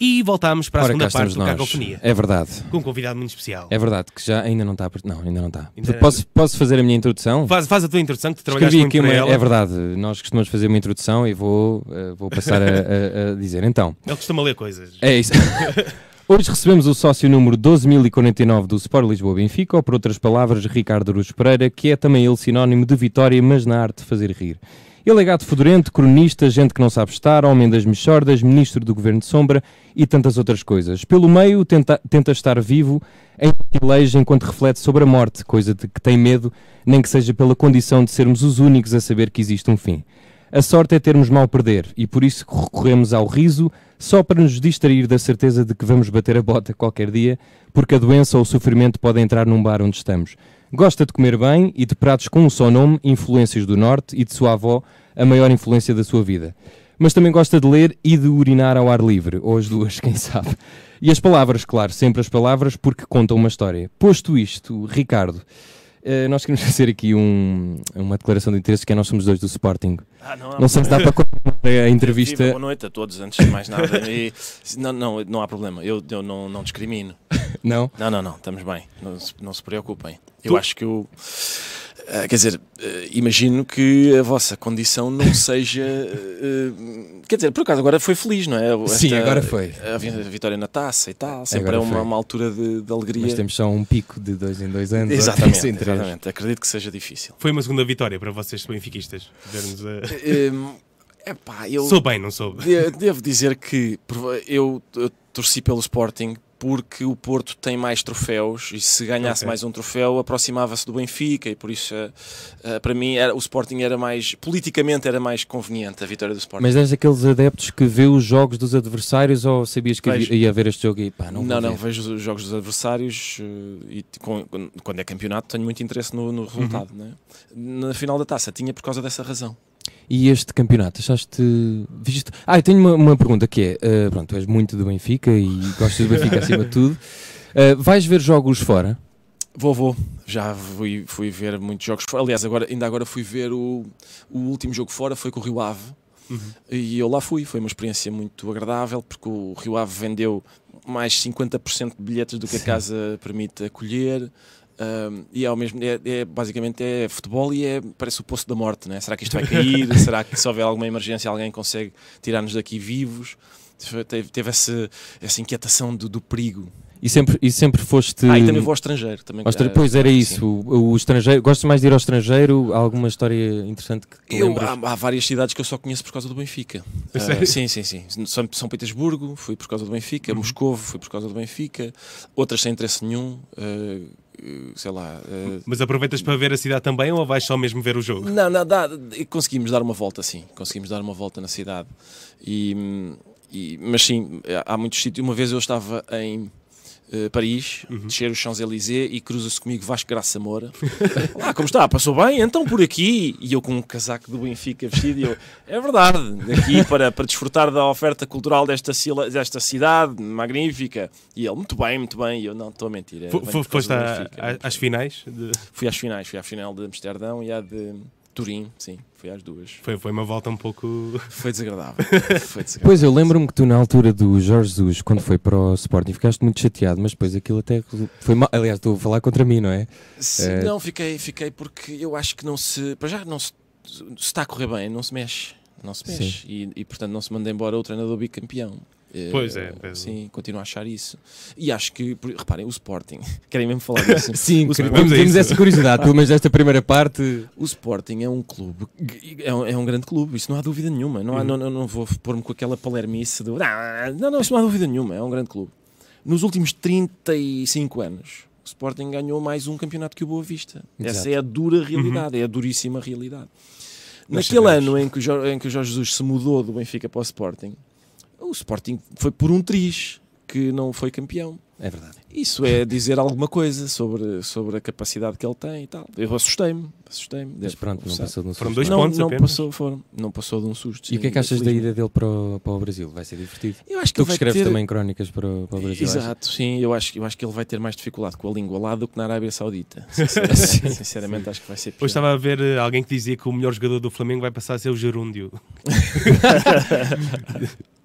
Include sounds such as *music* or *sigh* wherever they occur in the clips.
E voltámos para a Ora, segunda parte do nós. Cacofonia, É verdade. com um convidado muito especial. É verdade que já ainda não está. Não, ainda não está. Ainda- Posso, posso fazer a minha introdução? Faz, faz a tua introdução, que tu trabalhaste muito aqui uma. ela. É verdade. Nós costumamos fazer uma introdução e vou, eh, vou passar a, a- a dizer. Então, Ele costuma ler coisas. é isso. *laughs* Hoje recebemos o sócio número 12.049 do Sport Lisboa Benfica, ou por outras palavras, Ricardo Aruz Pereira, que é também ele sinónimo de vitória, mas na arte de fazer rir. Ele é fedorento, cronista, gente que não sabe estar, homem das mexordas, ministro do governo de sombra e tantas outras coisas. Pelo meio, tenta, tenta estar vivo em privilégio enquanto reflete sobre a morte, coisa de que tem medo, nem que seja pela condição de sermos os únicos a saber que existe um fim. A sorte é termos mal perder e por isso recorremos ao riso só para nos distrair da certeza de que vamos bater a bota qualquer dia, porque a doença ou o sofrimento podem entrar num bar onde estamos. Gosta de comer bem e de pratos com um só nome, influências do Norte e de sua avó, a maior influência da sua vida. Mas também gosta de ler e de urinar ao ar livre, ou as duas, *laughs* quem sabe. E as palavras, claro, sempre as palavras, porque contam uma história. Posto isto, Ricardo, eh, nós queremos *laughs* fazer aqui um- uma declaração de interesse que é nós somos dois do Sporting. Ah, não, há Não sei se dá para continuar a Viva, entrevista. boa noite a todos, antes de mais nada. *laughs* E, não, não, não há problema, eu, eu não, não discrimino. Não? Não, não, não, estamos bem, não não se preocupem. Eu Tu- acho que eu. ah, quer dizer, ah, imagino que a vossa condição não *laughs* seja. ah, quer dizer, por acaso agora foi feliz, não é? Sim, agora foi. A, vi- a vitória na taça e tal, sempre Agora é uma, uma altura de, de alegria. Mas temos só um pico de dois em dois anos. Exatamente, exatamente, acredito que seja difícil. Foi uma segunda vitória para vocês benfiquistas. Vermos a... Hum, epá, eu. Sou bem, não soube. De- Devo dizer que eu, eu torci pelo Sporting porque o Porto tem mais troféus e se ganhasse Ok. mais um troféu aproximava-se do Benfica e por isso eh, eh, para mim era, o Sporting era mais politicamente era mais conveniente a vitória do Sporting. Mas és daqueles adeptos que vê os jogos dos adversários ou sabias que Vejo. ia haver este jogo e pá, não não, não, ver. vejo os jogos dos adversários eh, e com- quando- é campeonato tenho muito interesse no, no resultado. né? Na final da taça tinha por causa dessa razão. E este campeonato, achaste. Viste... Ah, eu tenho uma, uma pergunta que é: eh, pronto, tu és muito do Benfica e gostas do Benfica acima de tudo. *laughs* Eh, vais ver jogos fora? Vou, vou. Já fui, fui ver muitos jogos fora. Aliás, agora, ainda agora fui ver o, o último jogo fora, foi com o Rio Ave. Uhum. E eu lá fui. Foi uma experiência muito agradável, porque o Rio Ave vendeu mais 50% de bilhetes do que a Sim. casa permite acolher. Ahm, e ao mesmo é, é- basicamente é futebol e é parece o poço da morte, né? Será que isto vai *laughs* cair? Será que se houver alguma emergência alguém consegue tirar-nos daqui vivos? Teve, teve essa, essa inquietação do, do perigo. E sempre, e sempre foste. Ah, e também vou ao estrangeiro. Também, ao estra- ah, Pois era isso, o, o estrangeiro. Gostas mais de ir ao estrangeiro? Há alguma história interessante que Eu, há, há várias cidades que eu só conheço por causa do Benfica. Sério? sim, sim, sim. São, São Petersburgo, fui por causa do Benfica. Uhum. Moscovo, fui por causa do Benfica. Outras sem interesse nenhum. ah, sei lá. ah, Mas aproveitas para ver a cidade também ou vais só mesmo ver o jogo? não, não, dá, conseguimos dar uma volta, sim. Conseguimos dar uma volta na cidade. E, e- mas sim, há muitos sítios. Uma vez eu estava em eh, Paris, Uhum. descer os Champs-Élysées e cruza-se comigo Vasco Graça Moura. *laughs* ah, como está? Passou bem? Então por aqui. E eu com um casaco do Benfica vestido. E eu, é verdade, aqui para, para desfrutar da oferta cultural desta, cila- desta cidade magnífica. E ele, muito bem, muito bem. E eu, não, estou a mentir. é, Foste às finais? de- Fui às finais, fui à final de Amsterdão e à de Turim, sim, fui às duas. Foi, foi uma volta um pouco. Foi desagradável. *laughs* Foi desagradável. Pois eu lembro-me que tu, na altura do Jorge Jesus, quando foi para o Sporting, ficaste muito chateado, mas depois aquilo até foi mal. Aliás, estou a falar contra mim, não é? Sim, Eh, Não, fiquei, fiquei porque eu acho que não se. Para já, não se, se está a correr bem, não se mexe. Não se mexe. E, e, portanto não se manda embora o treinador bicampeão. Eh, Pois é, pois é. Sim, continuo a achar isso. E acho que, reparem, o Sporting, *laughs* querem mesmo falar disso? *laughs* Sim, temos isso. essa curiosidade, pelo menos desta primeira parte. O Sporting é um clube, é um, é um grande clube, isso não há dúvida nenhuma. Não, há, Uhum. não, não, não vou pôr-me com aquela palermice do. "Ah, Não, não, isso não há dúvida nenhuma, é um grande clube. Nos últimos 35 anos, o Sporting ganhou mais um campeonato que o Boa Vista. Essa Exato. é a dura realidade, é a duríssima realidade. Nós Naquele sabemos. ano em que, o Jo- em que o Jorge Jesus se mudou do Benfica para o Sporting, o Sporting foi por um triz que não foi campeão. É verdade. Isso é dizer alguma coisa sobre, sobre a capacidade que ele tem e tal. Eu assustei-me, assustei-me. Mas pronto, não passou de um Foram susto. dois não, pontos não apenas. passou, foram, não passou de um susto. E o que é que achas da ida dele para o, para o Brasil? Vai ser divertido. Eu acho que Tu que escreves ter... também crónicas para o, para o Brasil. Exato, sim, eu acho, eu acho que ele vai ter mais dificuldade com a língua lá do que na Arábia Saudita. *laughs* Sinceramente, sinceramente acho que vai ser pior. Hoje estava a ver eh, alguém que dizia que o melhor jogador do Flamengo vai passar a ser o Gerúndio. *laughs*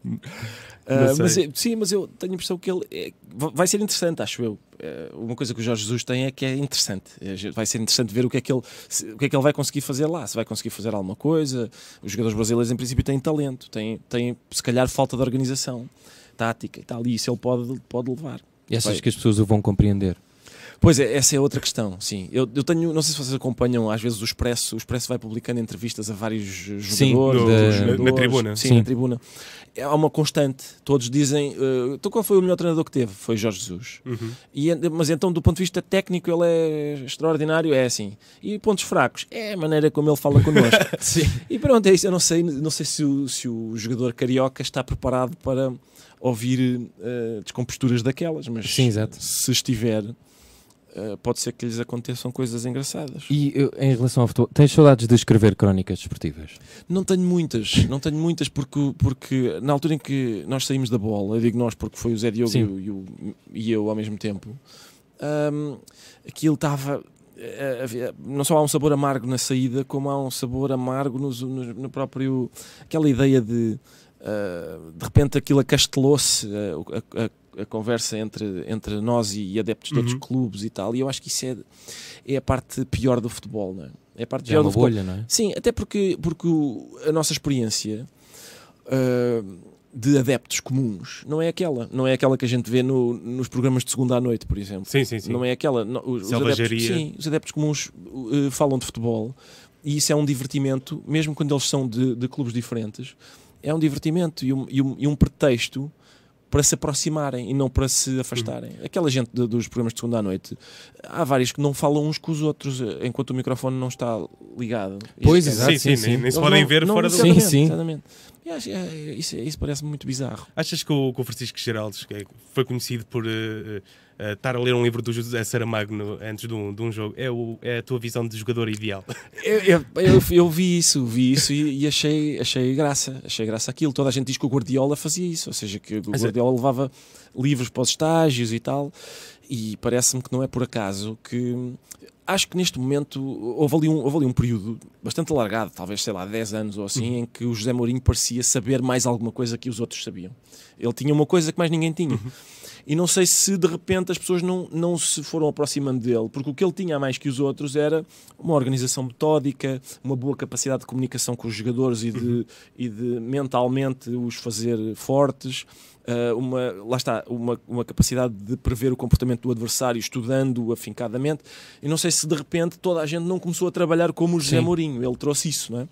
Ah, sei. mas, sim, mas eu tenho a impressão que ele é- va- vai ser interessante, acho eu. É, uma coisa que o Jorge Jesus tem é que é interessante. É, vai ser interessante ver o que, é que ele, o que é que ele vai conseguir fazer lá. Se vai conseguir fazer alguma coisa. Os jogadores brasileiros, em princípio, têm talento, têm, têm se calhar, falta de organização tática e tal. E isso ele pode, pode levar. E achas Vai. que as pessoas o vão compreender? Pois é, essa é outra questão, sim. Eu, eu tenho, não sei se vocês acompanham, às vezes o Expresso, o Expresso vai publicando entrevistas a vários Sim, jogadores, da- outros na- tribuna. Sim, Sim. na tribuna. É há uma constante. Todos dizem, eh, então qual foi o melhor treinador que teve? Foi Jorge Jesus. Uhum. E, en- mas então, do ponto de vista técnico, ele é extraordinário, é assim. E pontos fracos? É a maneira como ele fala connosco. *laughs* Sim. E pronto, é isso. Eu não sei, não sei se, o, se o jogador carioca está preparado para ouvir eh, descomposturas daquelas, mas Sim, se estiver, eh, pode ser que lhes aconteçam coisas engraçadas. E eu, em relação ao futebol, tens saudades de escrever crónicas desportivas? Não tenho muitas, não tenho muitas porque, porque na altura em que nós saímos da bola, eu digo nós porque foi o Zé Diogo e, o- e eu ao mesmo tempo, hum, aquilo estava. eh, Não só há um sabor amargo na saída, como há um sabor amargo no, no- no próprio. aquela ideia de. ah, de repente aquilo acastelou-se, a, a- a conversa entre, entre nós e adeptos de outros Uhum. clubes e tal, e eu acho que isso é, é a parte pior do futebol, não é? É a parte Já é pior uma do futebol. bolha, não é? Sim, até porque, porque o- a nossa experiência ah, de adeptos comuns não é aquela. Não é aquela que a gente vê no- nos programas de segunda à noite, por exemplo. Sim, sim, sim. Não é aquela. não, os, os adeptos, sim, os adeptos comuns uh, falam de futebol e isso é um divertimento, mesmo quando eles são de, de clubes diferentes, é um divertimento e um, e um- e um pretexto para se aproximarem e não para se afastarem. Aquela gente de- dos programas de segunda à noite, há vários que não falam uns com os outros eh, enquanto o microfone não está ligado. Pois, Isso, exato. sim, sim, sim, nem, sim. nem se podem não- ver não- fora do. Sim, sim. Exatamente. E acho- é- isso, isso parece muito bizarro. Achas que o, que o Francisco Geraldes que é- foi conhecido por eh, eh, eh, estar a ler um livro do José Saramago no- antes de um, de um jogo? É, o, é a tua visão de jogador ideal? Eu, eu- eu- eu vi isso, vi isso e, e achei, achei graça, achei graça aquilo. Toda a gente diz que o Guardiola fazia isso, ou seja, que o é- Guardiola levava livros para os estágios e tal, e parece-me que não é por acaso que acho que neste momento houve ali um, houve ali um período bastante alargado, talvez sei lá, 10 anos ou assim, em que o José Mourinho parecia saber mais alguma coisa que os outros sabiam. Ele tinha uma coisa que mais ninguém tinha. E não sei se de repente as pessoas não, não se foram aproximando dele, porque o que ele tinha a mais que os outros era uma organização metódica, uma boa capacidade de comunicação com os jogadores e de, e de mentalmente os fazer fortes. ah, uma, lá está, uma, uma capacidade de prever o comportamento do adversário, estudando-o afincadamente. E não sei se de repente toda a gente não começou a trabalhar como o José Sim. Mourinho, ele trouxe isso, não é?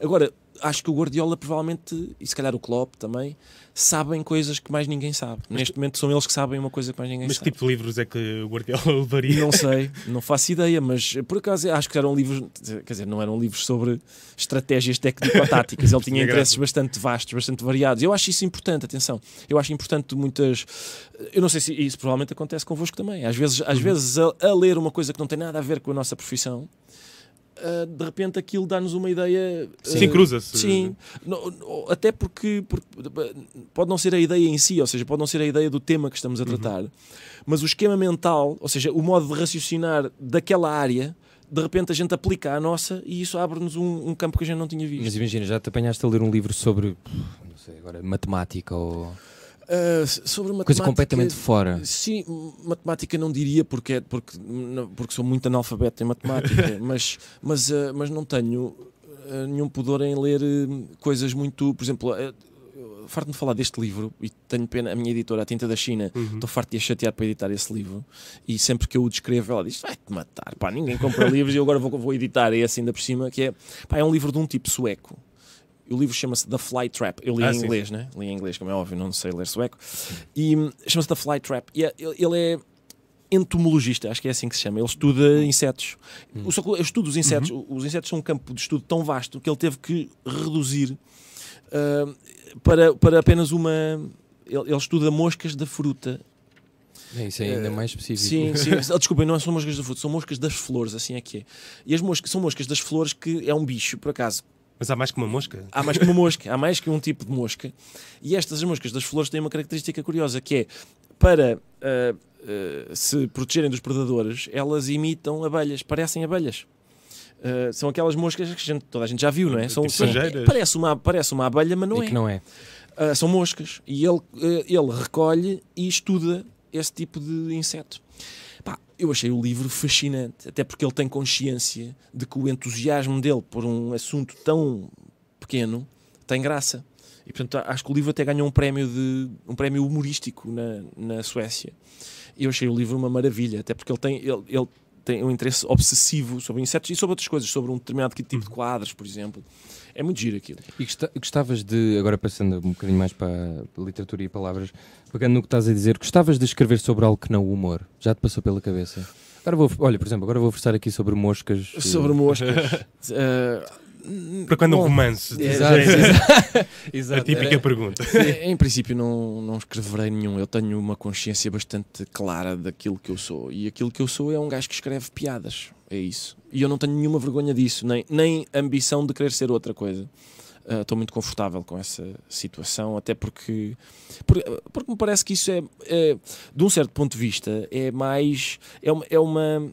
Agora, acho que o Guardiola provavelmente, e se calhar o Klopp também, sabem coisas que mais ninguém sabe. Neste momento são eles que sabem uma coisa que mais ninguém Mas que sabe. tipo de livros é que o Guardiola *laughs* levaria? Não sei, não faço ideia, mas por acaso acho que eram livros, quer dizer, não eram livros sobre estratégias técnico-táticas. *laughs* Ele tinha interesses bastante vastos, bastante variados. Eu acho isso importante, atenção. Eu acho importante muitas. Eu não sei se isso provavelmente acontece convosco também. Às vezes, às vezes a, a ler uma coisa que não tem nada a ver com a nossa profissão. Ah, de repente aquilo dá-nos uma ideia. Sim, ah, cruza-se. Sim, No- no- até porque, porque pode não ser a ideia em si, ou seja, pode não ser a ideia do tema que estamos a tratar, mas o esquema mental, ou seja, o modo de raciocinar daquela área, de repente a gente aplica à nossa e isso abre-nos um, um campo que a gente não tinha visto. Mas imagina, já te apanhaste a ler um livro sobre, não sei, agora, matemática ou Ah, sobre matemática, coisa completamente fora. Sim, matemática não diria porque, é- porque, porque sou muito analfabeto em matemática, *laughs* mas, mas, ah, mas não tenho ah, nenhum pudor em ler coisas muito. Por exemplo, farto-me de falar deste livro e tenho pena, a minha editora, A Tinta da China, Uhum. estou farto de a chatear para editar esse livro e sempre que eu o descrevo ela diz vai-te matar, pá, ninguém compra livros e eu agora vou, vou editar esse ainda por cima que é, pá, é um livro de um tipo sueco o livro chama-se The Fly Trap eu li Ah, em sim. inglês, né? li em inglês como é óbvio, não sei ler sueco e hum, chama-se The Fly Trap e é- ele é entomologista, acho que é assim que se chama ele estuda insetos que eu estudo os insetos, os insetos são um campo de estudo tão vasto que ele teve que reduzir ah, para, para apenas uma ele, ele estuda moscas da fruta É, isso é ainda mais específico. Sim, sim. *laughs* Ah, Desculpem, não são moscas da fruta, são moscas das flores, assim é que é. E as moscas são moscas das flores que é um bicho, por acaso. Mas há mais que uma mosca? Há mais que uma mosca, há mais que um tipo de mosca. E estas as moscas das flores têm uma característica curiosa, que é para ah, ah, se protegerem dos predadores, elas imitam abelhas, parecem abelhas. Ah, são aquelas moscas que a gente- toda a gente já viu, não é? São, Tipo são- sujeiras. parece, uma, parece uma abelha, mas não é é. que não é. São moscas. E ele, ele recolhe e estuda esse tipo de inseto. Pá, eu achei o livro fascinante, até porque ele tem consciência de que o entusiasmo dele por um assunto tão pequeno tem graça. E portanto acho que o livro até ganhou um prémio, de, um prémio humorístico na, na Suécia. E eu achei o livro uma maravilha, até porque ele tem, ele, ele tem um interesse obsessivo sobre insetos e sobre outras coisas, sobre um determinado tipo de quadros, por exemplo. É muito giro aquilo. E gosta- gostavas de, agora passando um bocadinho mais para a literatura e palavras, pegando no que estás a dizer, gostavas de escrever sobre algo que não o humor? Já te passou pela cabeça? Agora vou, olha, por exemplo, agora vou versar aqui sobre moscas. Sobre moscas. Ah, *laughs* Para quando um bom, romance? Exato, Já é exato. *laughs* A Exato, típica era- pergunta. Em princípio não, não escreverei nenhum. Eu tenho uma consciência bastante clara daquilo que eu sou. E aquilo que eu sou é um gajo que escreve piadas. É isso. E eu não tenho nenhuma vergonha disso, nem, nem ambição de querer ser outra coisa. Ah, Estou muito confortável com essa situação, até porque, por- porque me parece que isso é, é, de um certo ponto de vista, é mais. É uma, é uma,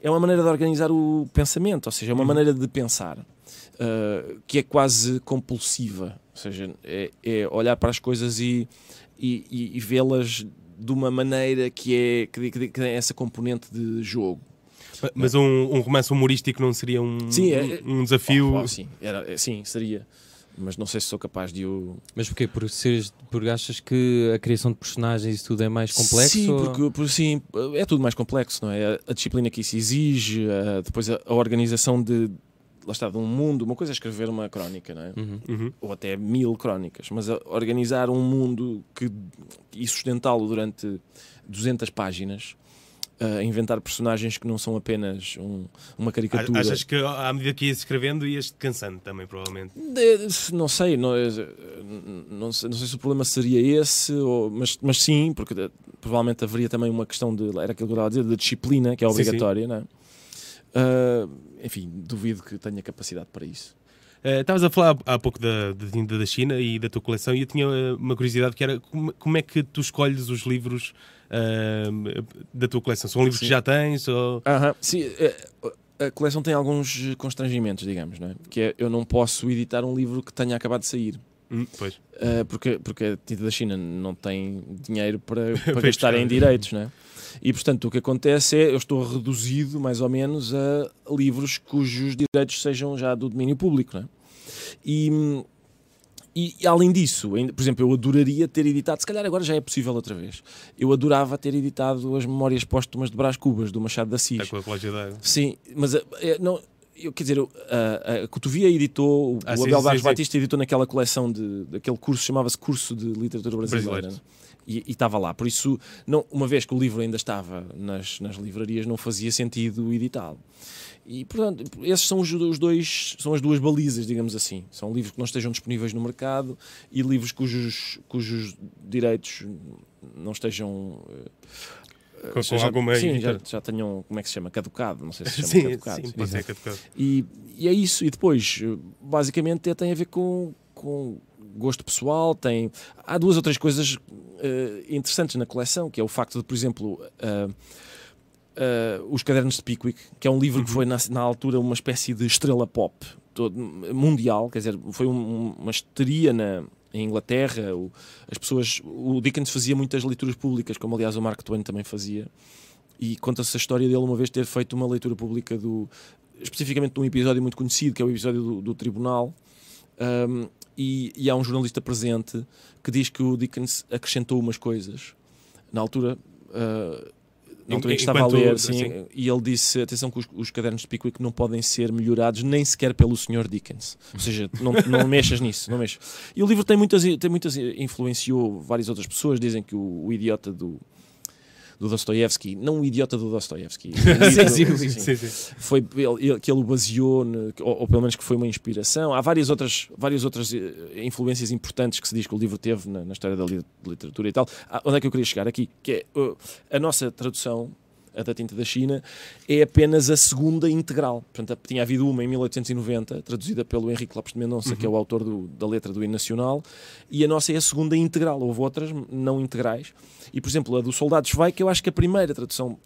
é uma maneira de organizar o pensamento, ou seja, é uma maneira de pensar uh, que é quase compulsiva. Ou seja, é, é olhar para as coisas e, e, e- e vê-las de uma maneira que, é, que, que- que tem essa componente de jogo. Mas um, um romance humorístico não seria um, Sim, é- um desafio? Oh, oh, sim, era, é, sim, seria. Mas não sei se sou capaz de o. Mas porquê? Por, seres, por achas que a criação de personagens e tudo é mais complexo? Sim, ou- porque, porque, sim, é tudo mais complexo, não é? A, a disciplina que isso exige, a- depois a, a organização de, lá está, de um mundo. Uma coisa é escrever uma crónica, não é? Uhum. Uhum. ou até mil crónicas, mas a organizar um mundo que, e sustentá-lo durante 200 páginas, a inventar personagens que não são apenas um- uma caricatura. Achas que à medida que ias escrevendo ias cansando também, provavelmente? De- não sei, não, é- não sei, não sei se o problema seria esse, ou- mas, mas sim, porque eh, provavelmente haveria também uma questão de, era aquilo que eu estava a dizer, de disciplina, que é Sim, sim. obrigatória, não é? Ah, enfim, duvido que tenha capacidade para isso. Eh, Estavas a falar há pouco da, da China e da tua coleção e eu tinha eh, uma curiosidade que era como, como é que tu escolhes os livros ah, da tua coleção? São livros Sim. que já tens? Ou... Aham, Sim, eh, a coleção tem alguns constrangimentos, digamos, não é? Que é, eu não posso editar um livro que tenha acabado de sair. Hum, pois. Uh, porque, porque a tinta da China não tem dinheiro para, *laughs* para gastar em direitos, né? E portanto o que acontece é eu estou reduzido mais ou menos a livros cujos direitos sejam já do domínio público, né? E, e, e além disso, por exemplo, eu adoraria ter editado, se calhar agora já é possível outra vez, eu adorava ter editado as Memórias Póstumas de Brás Cubas, do Machado de Assis. Está com a d'água. Sim, mas é, não, eu, quer dizer, a, a Cotovia editou, o Ah, o Abel Barros. Batista editou naquela coleção de, daquele curso, chamava-se Curso de Literatura Brasileira. Né? E e estava lá. Por isso, não, uma vez que o livro ainda estava nas, nas livrarias, não fazia sentido editá-lo. E, portanto, esses são os, os dois, são as duas balizas, digamos assim. São livros que não estejam disponíveis no mercado e livros cujos, cujos direitos não estejam eh, Com, com seja- alguma. sim, já, já tenham, como é que se chama? Caducado, não sei se se chama Sim, caducado. sim, pode ser caducado. E, e é isso. E depois, eh, basicamente, tem a ver com, com gosto pessoal. Tem... Há duas ou três coisas eh, interessantes na coleção, que é o facto de, por exemplo, eh, eh, Os Cadernos de Pickwick, que é um livro que foi, na, na altura, uma espécie de estrela pop todo, mundial. Quer dizer, foi um- uma histeria na, em Inglaterra. O, as pessoas... O Dickens fazia muitas leituras públicas, como, aliás, o Mark Twain também fazia. E conta-se a história dele uma vez ter feito uma leitura pública do especificamente de um episódio muito conhecido, que é o episódio do, do Tribunal. Um, e, e há um jornalista presente que diz que o Dickens acrescentou umas coisas na altura. uh, em que estava a ler, sim, sim. e ele disse: atenção, que os, os cadernos de Pickwick não podem ser melhorados nem sequer pelo Sr. Dickens. Ou seja, não, *laughs* não mexas nisso, não mexas. E o livro tem muitas, tem muitas, influenciou várias outras pessoas. Dizem que o, o idiota do, do Dostoevsky, não o idiota do Dostoevsky, *laughs* foi ele, que ele o baseou, ne- ou, ou pelo menos que foi uma inspiração. Há várias outras, várias outras eh, influências importantes que se diz que o livro teve na, na história da li- literatura e tal. Ah, onde é que eu queria chegar aqui? Que é uh, a nossa tradução, a da tinta da China, é apenas a segunda integral. Portanto, tinha havido uma em 1890, traduzida pelo Henrique Lopes de Mendonça, que é o autor do- da letra do hino nacional, e a nossa é a segunda integral. Houve outras não integrais. E, por exemplo, a do Soldado Schweik, eu acho que a primeira tradução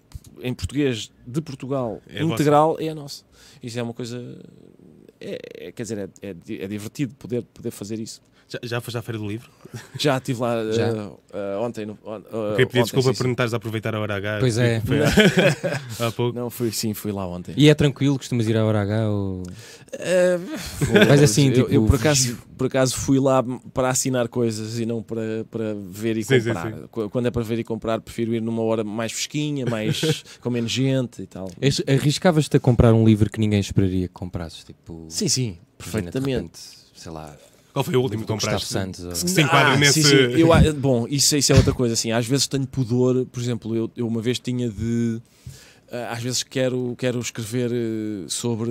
em português de Portugal É integral é a nossa. Isso é uma coisa. é, é- quer dizer, é, é é divertido poder, poder fazer isso. Já, já foste à Feira do Livro? Já estive lá uh, *laughs* Já? uh, ontem. No, on- uh, Queria pedir ontem, desculpa sim, por não estares a aproveitar a hora H. Pois é. Foi há, *laughs* há pouco. Não, fui, sim, fui lá ontem. E é tranquilo, costumas ir à hora H ou... Mas assim, eu, tipo, eu por, acaso, por acaso fui lá para assinar coisas e não para, para ver e Sim, sim, comprar. Qu- Quando é para ver e comprar, prefiro ir numa hora mais fresquinha, mais *laughs* com menos gente e tal. Arris- Arriscavas-te a comprar um livro que ninguém esperaria que comprasses? Tipo, Sim, sim, perfeitamente. repente, sei lá, Qual foi o último que do Gustavo compraste? Santos. ou- Que se enquadra Ah, nesse. sim, sim. Eu, bom, isso, isso é outra coisa. Assim, às vezes tenho pudor, por exemplo, eu, eu uma vez tinha de. ah, às vezes quero, quero escrever eh, sobre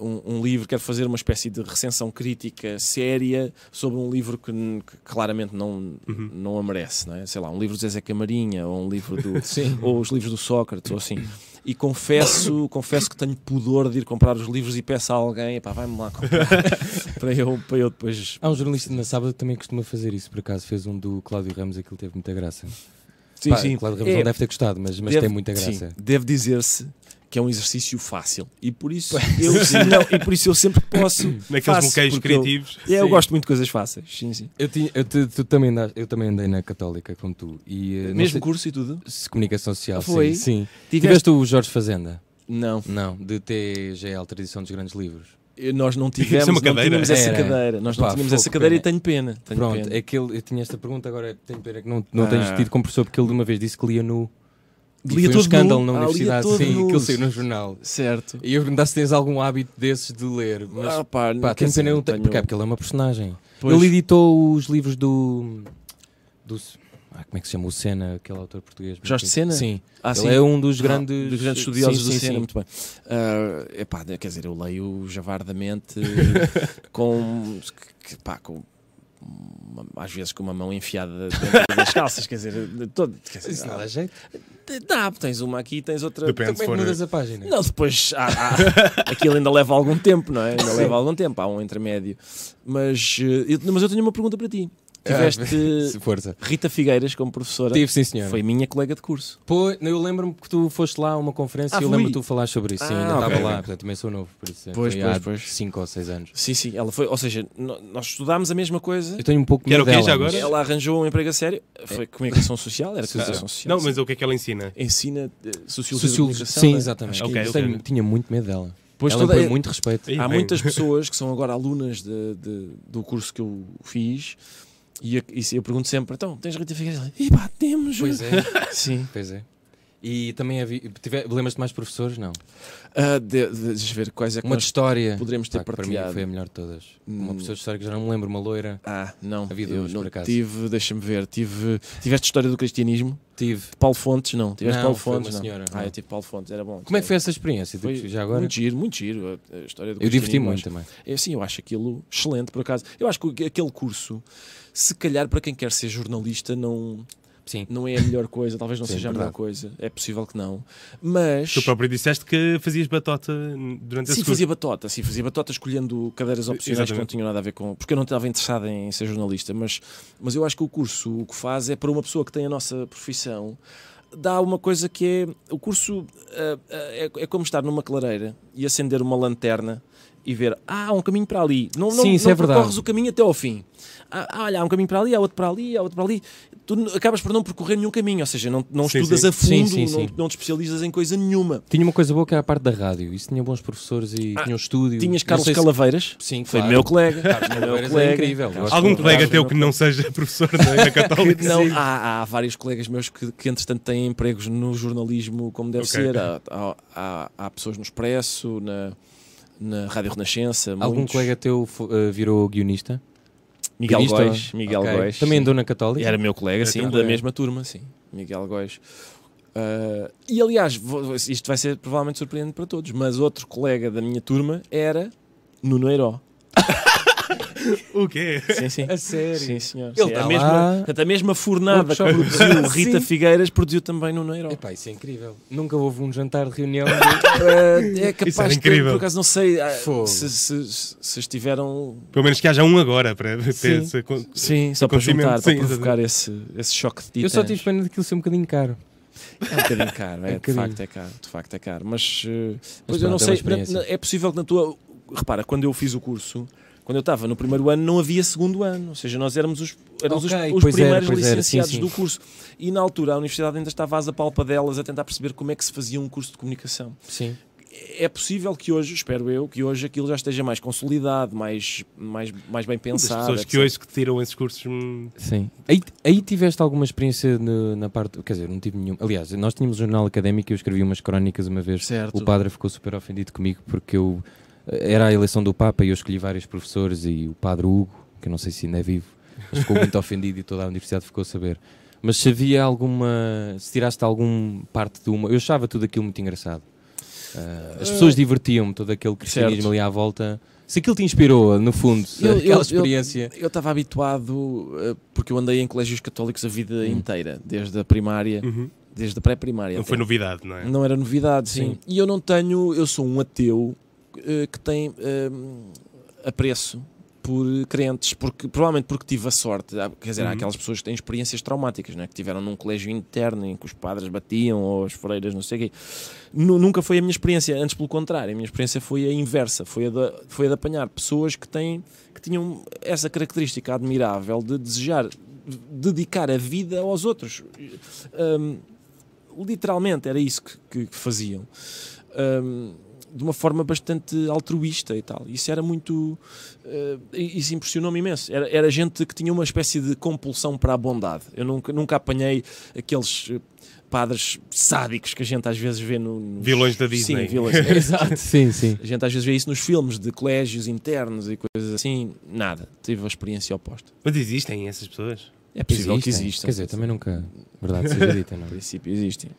um, um livro, quero fazer uma espécie de recensão crítica séria sobre um livro que, que claramente não, Uhum. não a merece, não é? Sei lá, um livro do Zezé Camarinha ou um livro do. *laughs* Sim. ou os livros do Sócrates, ou assim. E confesso, *coughs* confesso que tenho pudor de ir comprar os livros e peço a alguém, epá, vai-me lá comprar *laughs* para, eu, para eu depois Há um jornalista na sábado que também costuma fazer isso, por acaso. Fez um do Cláudio Ramos, aquilo teve muita graça. Sim, Pá, sim. Cláudio Ramos É, não deve ter gostado, mas, mas deve- tem muita sim, graça. deve dizer-se que é um exercício fácil. E por isso, eu, *laughs* não, e por isso eu sempre posso. Naqueles faço, bloqueios eu- criativos. É, eu Sim. gosto muito de coisas fáceis. Sim, sim. Eu, tinha, eu, tu, tu também eu também andei na Católica, como tu. E, eh, Mesmo sei- curso e tudo? comunicação social, foi? sim. sim. Tiveste? Tiveste o Jorge Fazenda? Não, Não, de TGL, Tradição dos Grandes Livros. nós não tivemos, é uma não tínhamos essa cadeira. Nós não Pá, tínhamos essa cadeira pena. e tenho pena. Tenho Pronto, pena. é que ele, eu tinha esta pergunta, agora tenho pena que não, não Ah. tens tido como professor, porque ele de uma vez disse que lia nu. Lia foi um escândalo nu? na Ah, universidade, todo sim, aquilo saiu no jornal. Certo. E eu perguntar se tens algum hábito desses de ler. Mas, ah, pá, pá, pena, eu não tenho... porque, é porque ele é uma personagem. Pois. Ele editou os livros do. do ah, como é que se chama? O Sena, aquele autor português. Jorge Sena? Sim. Ah, ele sim. é um dos Ah, grandes. dos grandes estudiosos sim, do sim. muito bem. Ah, epá, quer dizer, eu leio javardamente *laughs* com, que- pá, com uma- às vezes com uma mão enfiada dentro das *laughs* calças, quer dizer, de todo, quer dizer, Isso não dá ah, jeito. dá, tens uma aqui, tens outra. Depende. Que for- mudas a página? Não, depois há, há- *laughs* aquilo ainda leva algum tempo, não é? Ainda leva algum tempo, há um intermédio. Mas, eh, eu, mas eu tenho uma pergunta para ti. Tiveste *laughs* Se Força. Rita Figueiras como professora? Tive, sim, senhor. Foi minha colega de curso. Pô, eu lembro-me que tu foste lá a uma conferência Ah, e eu lembro-me tu falaste sobre isso. Sim, Ah, ainda ok, estava lá, ok. portanto também sou novo, por isso. Pois, foi pois, há pois. 5 ou 6 anos. Sim, sim, ela foi, ou seja, nós estudámos a mesma coisa. Eu tenho um pouco Que era medo dela, já agora? Ela arranjou um emprego a sério, foi comunicação social, era comunicação social. Não, mas o que é que ela ensina? Ensina eh, sociologia Sociologia. Sim, né? exatamente. Acho que Ok, é isso. ok. Tenho- tinha muito medo dela. Pois ela toda- muito respeito. Há muitas pessoas que são agora alunas de- de- do curso que eu fiz e, a- e eu pergunto sempre: então, tens Rita Figueiredo? E pá, temos. Pois é. *laughs* Sim. Pois é. E também havia. Lembras-te mais professores? Não. Ah, de, de, deixa ver quais é que Uma de história. poderemos ter que para mim partilhado. foi a melhor de todas. Uma Hum. professora de história que já não me lembro, uma loira. Ah, não. Havia eu duas, não por acaso. tive, deixa-me ver, tive. Tiveste história do cristianismo? Tive. Paulo Fontes, não. Tiveste Não, Paulo foi Fontes, uma não. senhora, Ah, não. eu tive Paulo Fontes, era bom. Como é que foi essa experiência? Foi Tipo, já agora? Muito giro, muito giro. A, história do Eu diverti muito também. É sim, eu acho aquilo excelente, por acaso. Eu acho que aquele curso, se calhar para quem quer ser jornalista, não, Sim. não é a melhor coisa, talvez não Sim, seja a melhor verdade. coisa. É possível que não. Mas. Tu próprio disseste que fazias batota durante Sim, esse fazia batota, sim, fazia batota escolhendo cadeiras opcionais que não Exatamente. tinham nada a ver com. Porque eu não estava interessado em ser jornalista, mas, mas eu acho que o curso o que faz é para uma pessoa que tem a nossa profissão. Dá uma coisa que é. O curso ah, ah, é, é como estar numa clareira e acender uma lanterna e ver. Ah, há um caminho para ali. Não, não, Sim, isso não é verdade. percorres o caminho até ao fim. Ah, ah, olha, há um caminho para ali, há outro para ali, há outro para ali. Tu acabas por não percorrer nenhum caminho, ou seja, não, não Sim, estudas sim. a fundo, Sim, sim, não, sim. não te especializas em coisa nenhuma. Tinha uma coisa boa que era a parte da rádio. Isso tinha bons professores e Ah, tinha um estúdio. Tinhas Carlos se- Calaveiras, Sim, foi claro. meu colega. *laughs* Carlos meu Calaveiras é colega. incrível. Eu acho Algum colega teu que não seja *laughs* professor da, Católica? Não, há, há vários colegas meus que, que entretanto têm empregos no jornalismo como deve Ok. ser. Há, há, há- há pessoas no Expresso, na, na Rádio Renascença. Algum muitos. colega teu eh, virou guionista? Miguel Guionista? Góis. Miguel Ok. Góis. Também andou na Católica? Era meu colega, Era sim, da mesma turma, sim. Miguel Góis. Ah, e aliás, vou- isto vai ser provavelmente surpreendente para todos, mas outro colega da minha turma era Nuno Heiró. *laughs* *laughs* O quê? Sim, sim. A sério? Sim, senhor. Ele Sim, tá a, mesma, lá. portanto, a mesma fornada que produziu *laughs* Rita. Figueiras produziu também Nuno Heiró. Epá, isso é incrível. Nunca houve um jantar de reunião. de- Uh, *laughs* é capaz Isso era de ter, incrível. por acaso não sei Fogo. se, se, se- estiveram. Pelo menos que haja um agora para ter Sim. esse. Sim, só para juntar, para sim, provocar esse, esse choque de Eu titãs. só tive pena daquilo ser um bocadinho caro. É um bocadinho caro, é, um de bocadinho. facto é caro, de facto é caro. Mas, uh, pois pronto, eu não é sei, na- é possível que na tua. repara, quando eu fiz o curso, quando eu estava no primeiro ano, não havia segundo ano. Ou seja, nós éramos os, éramos os- Ok, os, era, primeiros era, licenciados sim, sim. do curso. E na altura a universidade ainda estava às apalpadelas a tentar perceber como é que se fazia um curso de comunicação. Sim. É possível que hoje, espero eu, que hoje aquilo já esteja mais consolidado, mais, mais, mais bem As pensado. pessoas que hoje que tiram esses cursos. hum, Sim. Aí, aí tiveste alguma experiência no- na parte. Quer dizer, não tive nenhum. Aliás, nós tínhamos um jornal académico e eu escrevi umas crónicas uma vez. Certo. O padre ficou super ofendido comigo porque eu. Era a eleição do Papa e eu escolhi vários professores e o padre Hugo, que eu não sei se ainda é vivo, mas ficou muito *laughs* ofendido e toda a universidade ficou a saber. Mas se havia alguma. Se tiraste algum parte de uma. Eu achava tudo aquilo muito engraçado. Ah, as pessoas divertiam-me, todo aquele cristianismo Certo. ali à volta. Se aquilo te inspirou, no fundo, Eu- aquela eu- experiência. Eu estava habituado, eh, porque eu andei em colégios católicos a vida Hum. inteira, desde a primária, uhum. desde a pré-primária. Não até. foi novidade, não é? Não era novidade, sim. Sim. E eu não tenho, eu sou um ateu que tem eh, apreço por crentes, porque provavelmente porque tive a sorte, há- quer dizer, há Uhum. aquelas pessoas que têm experiências traumáticas, não é? que tiveram num colégio interno em que os padres batiam ou as freiras, não sei o quê. Nu- Nunca foi a minha experiência, antes pelo contrário, a minha experiência foi a inversa, foi a de, foi a de apanhar pessoas que têm que tinham essa característica admirável de desejar dedicar a vida aos outros. Hum, literalmente era isso que, que- faziam. Hum, de uma forma bastante altruísta e tal. Isso era muito. eh, isso impressionou-me imenso. Era, era gente que tinha uma espécie de compulsão para a bondade. Eu nunca, nunca apanhei aqueles eh, padres sádicos que a gente às vezes vê no. nos- Vilões da Disney. Sim, vilões. *laughs* Exato. Sim, sim. A gente às vezes vê isso nos filmes de colégios internos e coisas assim. Nada. Tive a experiência oposta. Mas existem essas pessoas. É possível que Existem. existam. Quer dizer, também nunca. Verdade seja dita, não No é? princípio existem.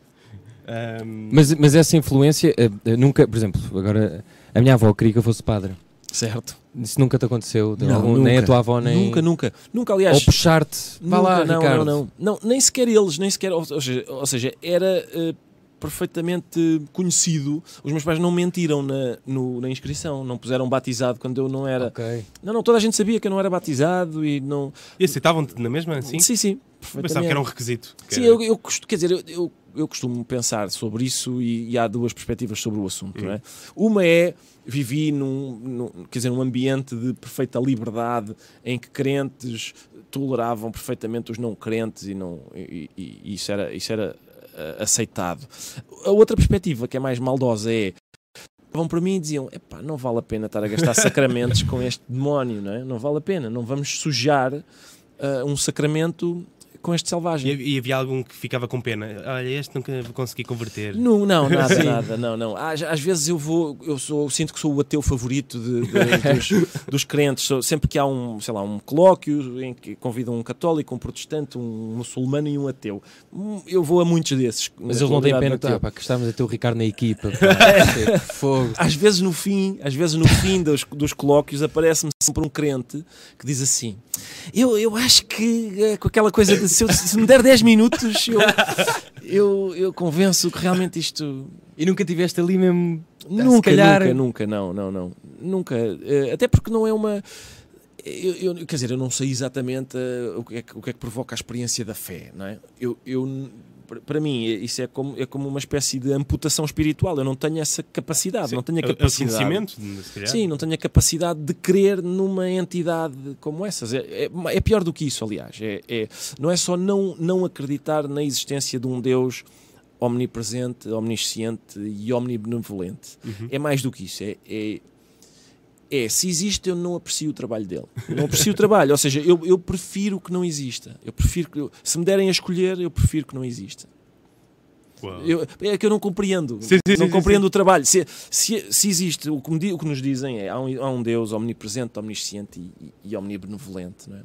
Mas, mas essa influência, eh, eh, nunca, por exemplo, agora a minha avó queria que eu fosse padre. Certo? Isso nunca te aconteceu? De Não, algum- Nem a nunca. tua avó, nem. Nunca, nunca. Nunca, aliás. Ou puxar-te. Vá Nunca, lá, não, Ricardo. não, não, não. Nem sequer eles, nem sequer. Ou seja, ou seja era eh, perfeitamente conhecido. Os meus pais não mentiram na, no- na inscrição, não puseram batizado quando eu não era. Ok. Não, não, toda a gente sabia que eu não era batizado e não. E aceitavam-te na mesma? Sim. sim, sim Pensava que era um requisito. que Sim, era- eu, eu, quer dizer, eu, eu, eu costumo pensar sobre isso e, e há duas perspectivas sobre o assunto. Hum. Não é? Uma é vivi num, num, quer dizer, num ambiente de perfeita liberdade em que crentes toleravam perfeitamente os não crentes e, não, e, e- isso era, isso era ah, aceitado. A outra perspectiva, que é mais maldosa, é vão para mim e diziam: Epá, não vale a pena estar a gastar sacramentos *laughs* com este demónio, não é? Não vale a pena, não vamos sujar ah, um sacramento com este selvagem. E, e havia algum que ficava com pena. Olha, este nunca vou conseguir converter. Não, não, nada, *laughs* nada, não, não. Às, às vezes eu vou, eu sou, sinto que sou o ateu favorito de- de- dos, *laughs* dos crentes. Sempre que há um, sei lá, um colóquio em que convidam um católico, um protestante, um muçulmano e um ateu, hum, eu vou a muitos desses. Mas eles não têm pena ah, pá, que estávamos a ter o Ricardo na equipa. pá. *laughs* Fogo. Às vezes no fim, às vezes no fim dos, dos colóquios aparece-me sempre um crente que diz assim: Eu, eu acho que eh, com aquela coisa de se, eu- se me der 10 minutos, eu, eu, eu convenço que realmente isto E nunca tiveste ali mesmo. Nunca, calhar- nunca, nunca, não, não, não. Nunca. eh, até porque não é uma. Eu, eu- quer dizer, eu não sei exatamente eh, o, que é que, o que é que provoca a experiência da fé, não é? Eu, eu, para- mim, isso é como, é como uma espécie de amputação espiritual. Eu não tenho essa capacidade, Sim, não tenho a é- é o capacidade. calhar. Sim, não tenho a capacidade de crer numa entidade como essas. É, é- é pior do que isso, aliás. É, é- não é só não, não acreditar na existência de um Deus omnipresente, omnisciente e omnibenevolente. Uhum. É mais do que isso. É, é, se existe, eu não aprecio o trabalho dele. Não aprecio o trabalho. Ou seja, eu, eu prefiro que não exista. Eu prefiro que, se me derem a escolher, eu prefiro que não exista. Eu- é que eu não compreendo. Sim, sim, não sim, compreendo o trabalho. Se, se, se existe, o que, di- o que nos dizem é há um, há um Deus omnipresente, omnisciente e, e, e omnibenevolente. Não é?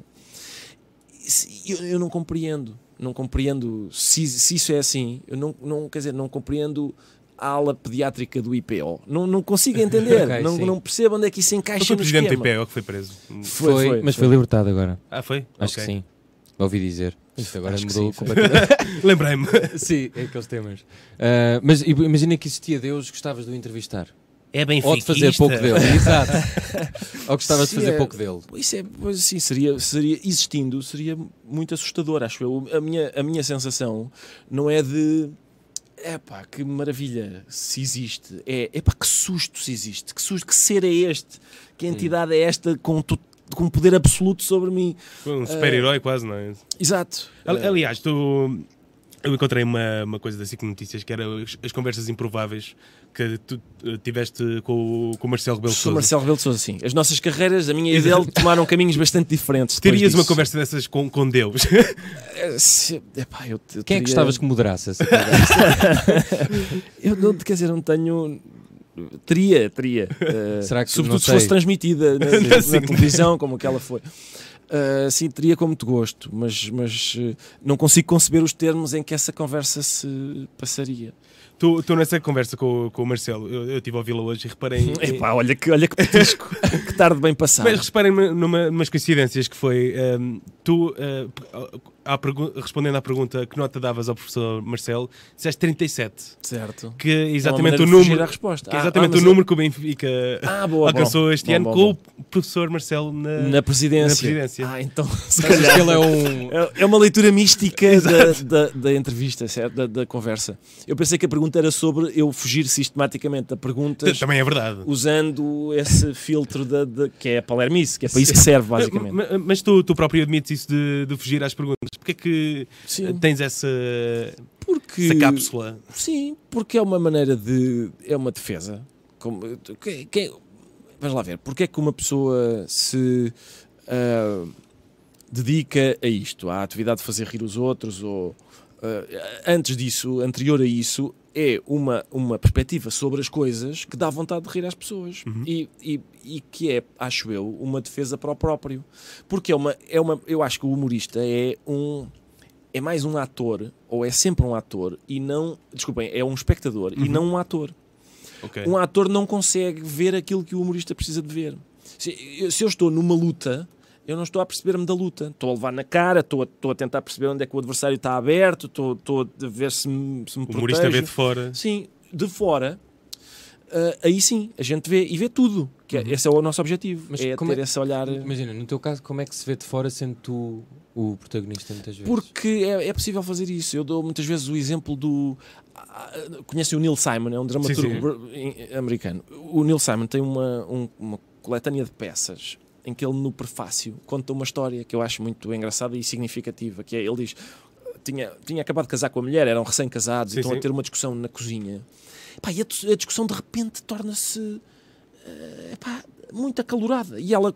Eu, eu não compreendo. Não compreendo se, se isso é assim. Eu não, não, quer dizer, não compreendo a ala pediátrica do IPO. Não, não consigo entender. *laughs* Ok, não, sim. não percebo onde é que isso encaixa foi o no presidente do. IPO que foi preso. Foi, mas foi. foi libertado agora. Ah, foi? Acho Ok. que sim. Ouvi dizer. Isto agora Acho mudou completamente. *laughs* Lembrei-me. *laughs* sim, é aqueles temas. Ah, mas imagina que existia Deus, gostavas de o entrevistar. É bem Ou de fazer pouco dele. Exato. Ou gostavas de fazer é- pouco dele. Isso é, pois assim, seria, seria, existindo, seria muito assustador, acho eu. A minha, a minha sensação não é de É pá, que maravilha se existe. É, é pá, que susto se existe. Que susto, que ser é este? Que entidade é esta com, tu, com poder absoluto sobre mim? Um super-herói quase, não é? Exato. Ali- Aliás, tu. Eu encontrei uma, uma coisa da SIC Notícias que era as, as conversas improváveis que tu eh, tiveste com, o- com o Marcelo Rebelo Sousa. Marcelo Rebelo Sousa, sim. As nossas carreiras, a minha e a dele, tomaram caminhos bastante diferentes. Terias uma disso. conversa dessas com, com Deus? *laughs* Eh, se- epá, eu, eu Quem é teria- que gostavas que moderasse essa *laughs* conversa? Eu não, quer dizer, não tenho. Teria, teria. *laughs* Eh, Será que- sobretudo se fosse transmitida na, na- na televisão, como aquela foi. Eh, sim, teria com muito gosto, mas, mas eh, não consigo conceber os termos em que essa conversa se passaria. tu, tu nessa conversa com, com o Marcelo, eu, eu estive a ouvi-la hoje e reparei. *laughs* em- Epá, olha que, olha que petisco, *laughs* que tarde bem passado. Mas reparem numa, numas coincidências que foi ehm, tu, eh, à respondendo à pergunta que nota davas ao professor Marcelo, disseste 37, certo. que é É exatamente maneira o número, resposta. que é Ah, exatamente ah, mas o número que o Benfica Ah, boa, alcançou bom. este Bom, ano bom, com o professor Marcelo na, na presidência. na presidência. Ah, então, se calhar. que ele é um. É- É uma leitura mística da, da, da entrevista, certo? Da, da conversa. Eu pensei que a pergunta era sobre eu fugir sistematicamente a perguntas Também é verdade. usando esse filtro da, da- que é a palermice, que é para isso que *laughs* serve, basicamente. Ma- ma- Mas tu, tu próprio admites isso de, de fugir às perguntas. Porquê é que Sim, tens essa, porque, essa cápsula? sim, porque é uma maneira de. É uma defesa. Como, que, que, vamos lá ver, porque é que uma pessoa se ah, dedica a isto, à atividade de fazer rir os outros, ou ah, antes disso, anterior a isso, é uma, uma perspectiva sobre as coisas que dá vontade de rir às pessoas Uhum. e, e, e que é, acho eu, uma defesa para o próprio. Porque é uma, é uma, eu acho que o humorista é um. É mais um ator, ou é sempre um ator, e não. Desculpem, é um espectador e Uhum. não um ator. Ok. Um ator não consegue ver aquilo que o humorista precisa de ver. Se eu estou numa luta, eu não estou a perceber-me da luta. Estou a levar na cara, estou a, estou a tentar perceber onde é que o adversário está aberto, estou, estou a ver se me, se me O humorista vê de fora. Sim, de fora, ah, aí sim, a gente vê e vê tudo. Que é- Uhum. Esse é o nosso objetivo. Mas é como ter é- esse olhar. Imagina, no teu caso, como é que se vê de fora sendo tu o protagonista muitas vezes? Porque é, é possível fazer isso. Eu dou muitas vezes o exemplo do. ah, Conhecem o Neil Simon, é um dramaturgo sim. em- americano. O Neil Simon tem uma, um- uma coletânea de peças em que ele, no prefácio, conta uma história que eu acho muito engraçada e significativa. Que é, ele diz. Tinha, tinha acabado de casar com a mulher, eram recém-casados, e estão sim. a ter uma discussão na cozinha. Pá, e a, a discussão de repente torna-se pá, muito acalorada. E ela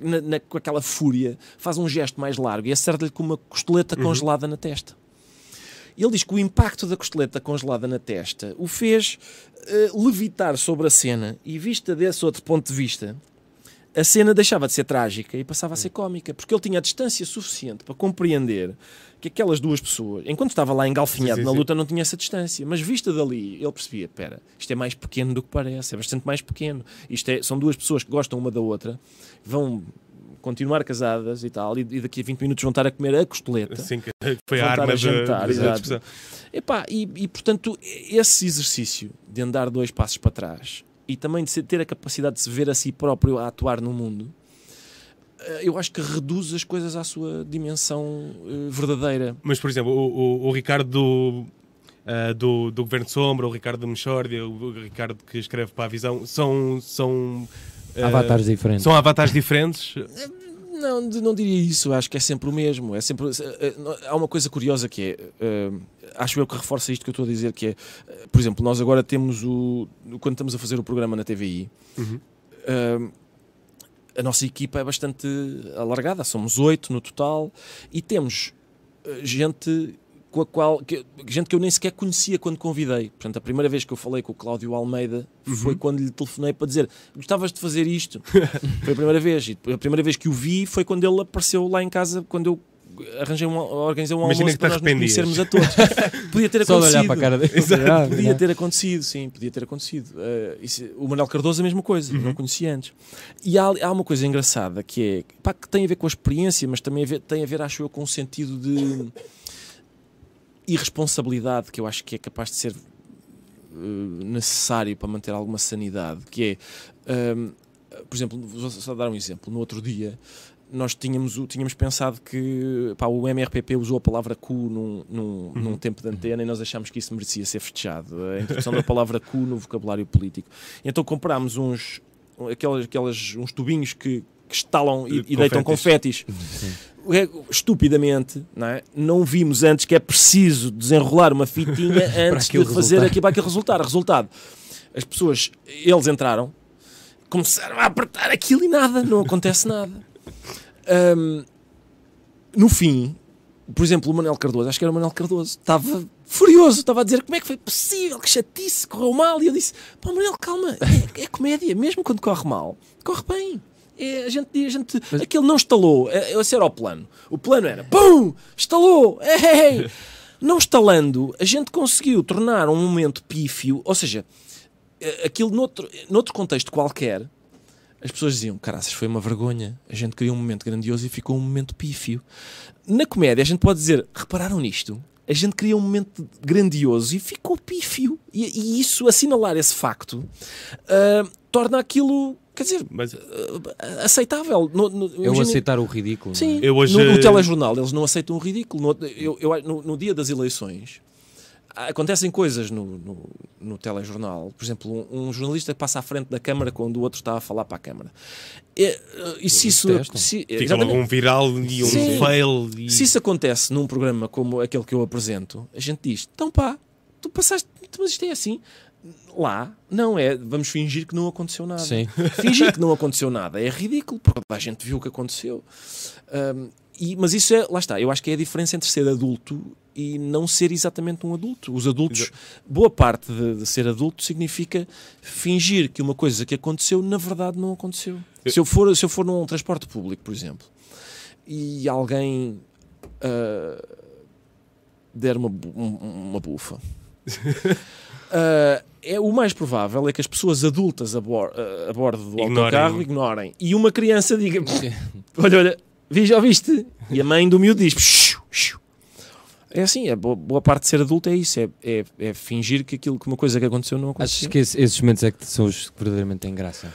na- na- com aquela fúria, faz um gesto mais largo e acerta-lhe com uma costeleta Uhum. congelada na testa. E ele diz que o impacto da costeleta congelada na testa o fez eh, levitar sobre a cena e, vista desse outro ponto de vista, a cena deixava de ser trágica e passava a ser cómica, porque ele tinha a distância suficiente para compreender que aquelas duas pessoas, enquanto estava lá engalfinhado Sim, sim, na sim. luta, não tinha essa distância, mas vista dali, ele percebia: espera, isto é mais pequeno do que parece, é bastante mais pequeno. Isto é, são duas pessoas que gostam uma da outra, vão continuar casadas e tal, e, daqui a 20 minutos vão estar a comer a costeleta. Assim que foi a a arma da, jantar, da exato. discussão. Epá, e, e portanto, esse exercício de andar dois passos para trás e também de se- ter a capacidade de se ver a si próprio a atuar no mundo, eh, eu acho que reduz as coisas à sua dimensão eh, verdadeira. Mas, por exemplo, o, o- o Ricardo do, ah, do, do Governo de Sombra, o Ricardo da Mexórdia, o Ricardo que escreve para a Visão, são... são ah, Avatares diferentes. São avatares diferentes. Não, não diria isso, acho que é sempre o mesmo. É sempre, eh, eh, há uma coisa curiosa que é, eh, acho eu que reforça isto que eu estou a dizer, que é, por exemplo, nós agora temos o, quando estamos a fazer o programa na TVI, Uhum. a nossa equipa é bastante alargada, somos oito no total, e temos gente com a qual, que- gente que eu nem sequer conhecia quando convidei. Portanto, a primeira vez que eu falei com o Cláudio Almeida foi Uhum. quando lhe telefonei para dizer gostavas de fazer isto. *laughs* foi a primeira vez. E a primeira vez que o vi foi quando ele apareceu lá em casa, quando eu arranjei um, organizei um Imagina almoço te para nós nos conhecermos a todos. *laughs* Podia ter Só acontecido. olhar para a cara dele. Ah, Podia ter acontecido, sim, podia ter acontecido. Eh, isso- o Manuel Cardoso a mesma coisa, Uhum. não conhecia antes. E há, há uma coisa engraçada que é pá, que tem a ver com a experiência, mas também a ver- tem a ver, acho eu, com um sentido de irresponsabilidade que eu acho que é capaz de ser eh, necessário para manter alguma sanidade, que é hum, por exemplo, vou só dar um exemplo. No outro dia, nós tínhamos, tínhamos pensado que pá, o MRPP usou a palavra cu num, num, num tempo de antena e nós achámos que isso merecia ser festejado. A introdução da palavra cu no vocabulário político. Então comprámos uns, aquelas, aquelas, uns tubinhos que, que estalam e, e deitam confetis. Estupidamente, não, é? não vimos antes que é preciso desenrolar uma fitinha *laughs* antes de fazer resultar. aquilo para aquilo resultar. Resultado, as pessoas, eles entraram, começaram a apertar aquilo e nada, não acontece nada. Ahm, no fim, por exemplo, o Manuel Cardoso, acho que era o Manuel Cardoso, estava furioso, estava a dizer como é que foi possível, que chatice, correu mal. E eu disse: pá, Manuel, calma, é, é comédia, mesmo quando corre mal, corre bem. É, a gente, a gente, aquilo não estalou, é, esse era o plano. O plano era: pum, estalou, ei! *laughs* Não estalando, a gente conseguiu tornar um momento pífio, ou seja, eh, aquilo noutro, noutro contexto qualquer, as pessoas diziam: caraças, foi uma vergonha. A gente criou um momento grandioso e ficou um momento pífio. Na comédia, a gente pode dizer: repararam nisto? A gente cria um momento grandioso e ficou pífio. E, e isso, assinalar esse facto, ah, torna aquilo, quer dizer, Mas ah, aceitável. No, no, Eu aceitar o ridículo. é? Sim, Eu hoje- no, no telejornal eles não aceitam o ridículo. No, eu, eu- no- no dia das eleições acontecem coisas no, no, no telejornal. Por exemplo, um, um jornalista que passa à frente da câmara quando o outro está a falar para a câmara. E, e se isso. Se, fica logo um viral e um Sim. fail. E... Se isso acontece num programa como aquele que eu apresento, a gente diz: então pá, tu passaste, mas isto é assim. Lá, não é, vamos fingir que não aconteceu nada. Sim. *laughs* Fingir que não aconteceu nada é ridículo, porque toda a gente viu o que aconteceu. Ahm, e- mas isso é, lá está, eu acho que é a diferença entre ser adulto e não ser exatamente um adulto. Os adultos, boa parte de, de ser adulto significa fingir que uma coisa que aconteceu, na verdade, não aconteceu. Se eu for, se eu for num transporte público, por exemplo, e alguém ah, der uma, um- uma bufa. *laughs* Ah, é, o mais provável é que as pessoas adultas a, bor- a bordo do Ignorem. autocarro ignorem e uma criança diga: *laughs* Olha, olha, vi, já viste? E a mãe do miúdo diz: "Psiu, psiu." É assim, é boa, boa parte de ser adulto é isso: é, é, é fingir que, aquilo, que uma coisa que aconteceu não aconteceu. Achas que esse- esses momentos é que são os que verdadeiramente têm graça?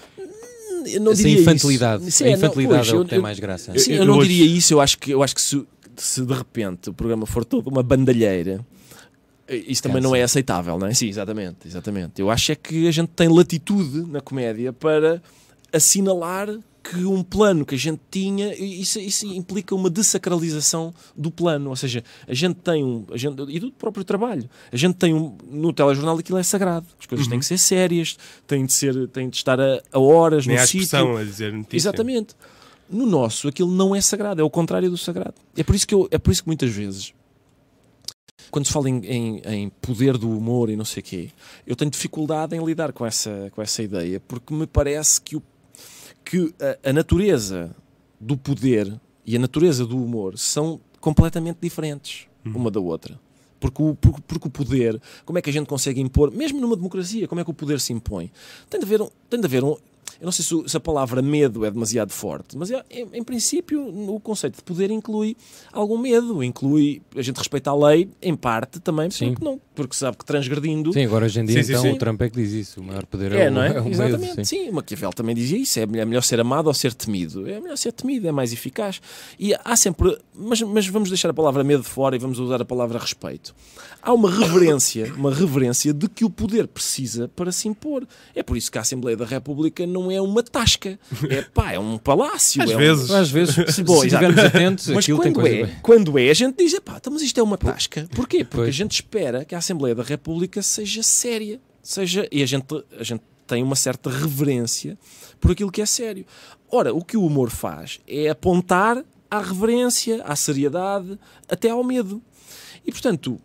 Eu não Essa diria infantilidade. isso. Sim, a é, não, infantilidade pois, é o eu- que tem eu- mais graça. Sim, Eu- eu, eu não hoje- diria isso. Eu acho que, eu acho que se, se de repente o programa for todo uma bandalheira, isso também não é aceitável, não é? Sim, exatamente, exatamente. Eu acho é que a gente tem latitude na comédia para assinalar que um plano que a gente tinha, isso, isso implica uma desacralização do plano, ou seja, a gente tem um, a gente, e do próprio trabalho, a gente tem um, no telejornal aquilo é sagrado, as coisas têm que ser sérias, têm de, ser, têm de estar a, a horas Nem no sítio. a dizer notícia. Exatamente. No nosso, aquilo não é sagrado, é o contrário do sagrado. É por isso que, eu, é por isso que muitas vezes, quando se fala em, em- em poder do humor e não sei o quê, eu tenho dificuldade em lidar com essa, com essa ideia, porque me parece que, o, que a, a natureza do poder e a natureza do humor são completamente diferentes uma da outra. Porque o, porque, porque o poder, como é que a gente consegue impor, mesmo numa democracia, como é que o poder se impõe? Tem de haver um. Tem de haver um eu não sei se, se a palavra medo é demasiado forte, mas é- em, em princípio o conceito de poder inclui algum medo, inclui a gente respeita a lei, em parte também, Sim. porque não, porque sabe que transgredindo Sim, agora hoje em dia Sim, sim, então sim. o Trump é que diz isso. O maior poder é, é, o, não é? *laughs* é o medo. Exatamente, sim. sim. O Maquiavel também dizia isso. É melhor, é melhor ser amado ou ser temido. É melhor ser temido, é mais eficaz. E há sempre. Mas, mas vamos deixar a palavra medo de fora e vamos usar a palavra respeito. Há uma reverência, uma reverência de que o poder precisa para se impor. É por isso que a Assembleia da República não é uma tasca. É pá, é um palácio. Às é um- vezes. Às vezes, se Bom, estivermos atentos, mas aquilo tem quando coisa é, bem. quando é, a gente diz, pá, então, mas isto é uma tasca. Porquê? Porque Pois. a gente espera que a Assembleia da República seja séria. Seja, e a gente, a gente tem uma certa reverência por aquilo que é sério. Ora, o que o humor faz é apontar à reverência, à seriedade, até ao medo. E, portanto,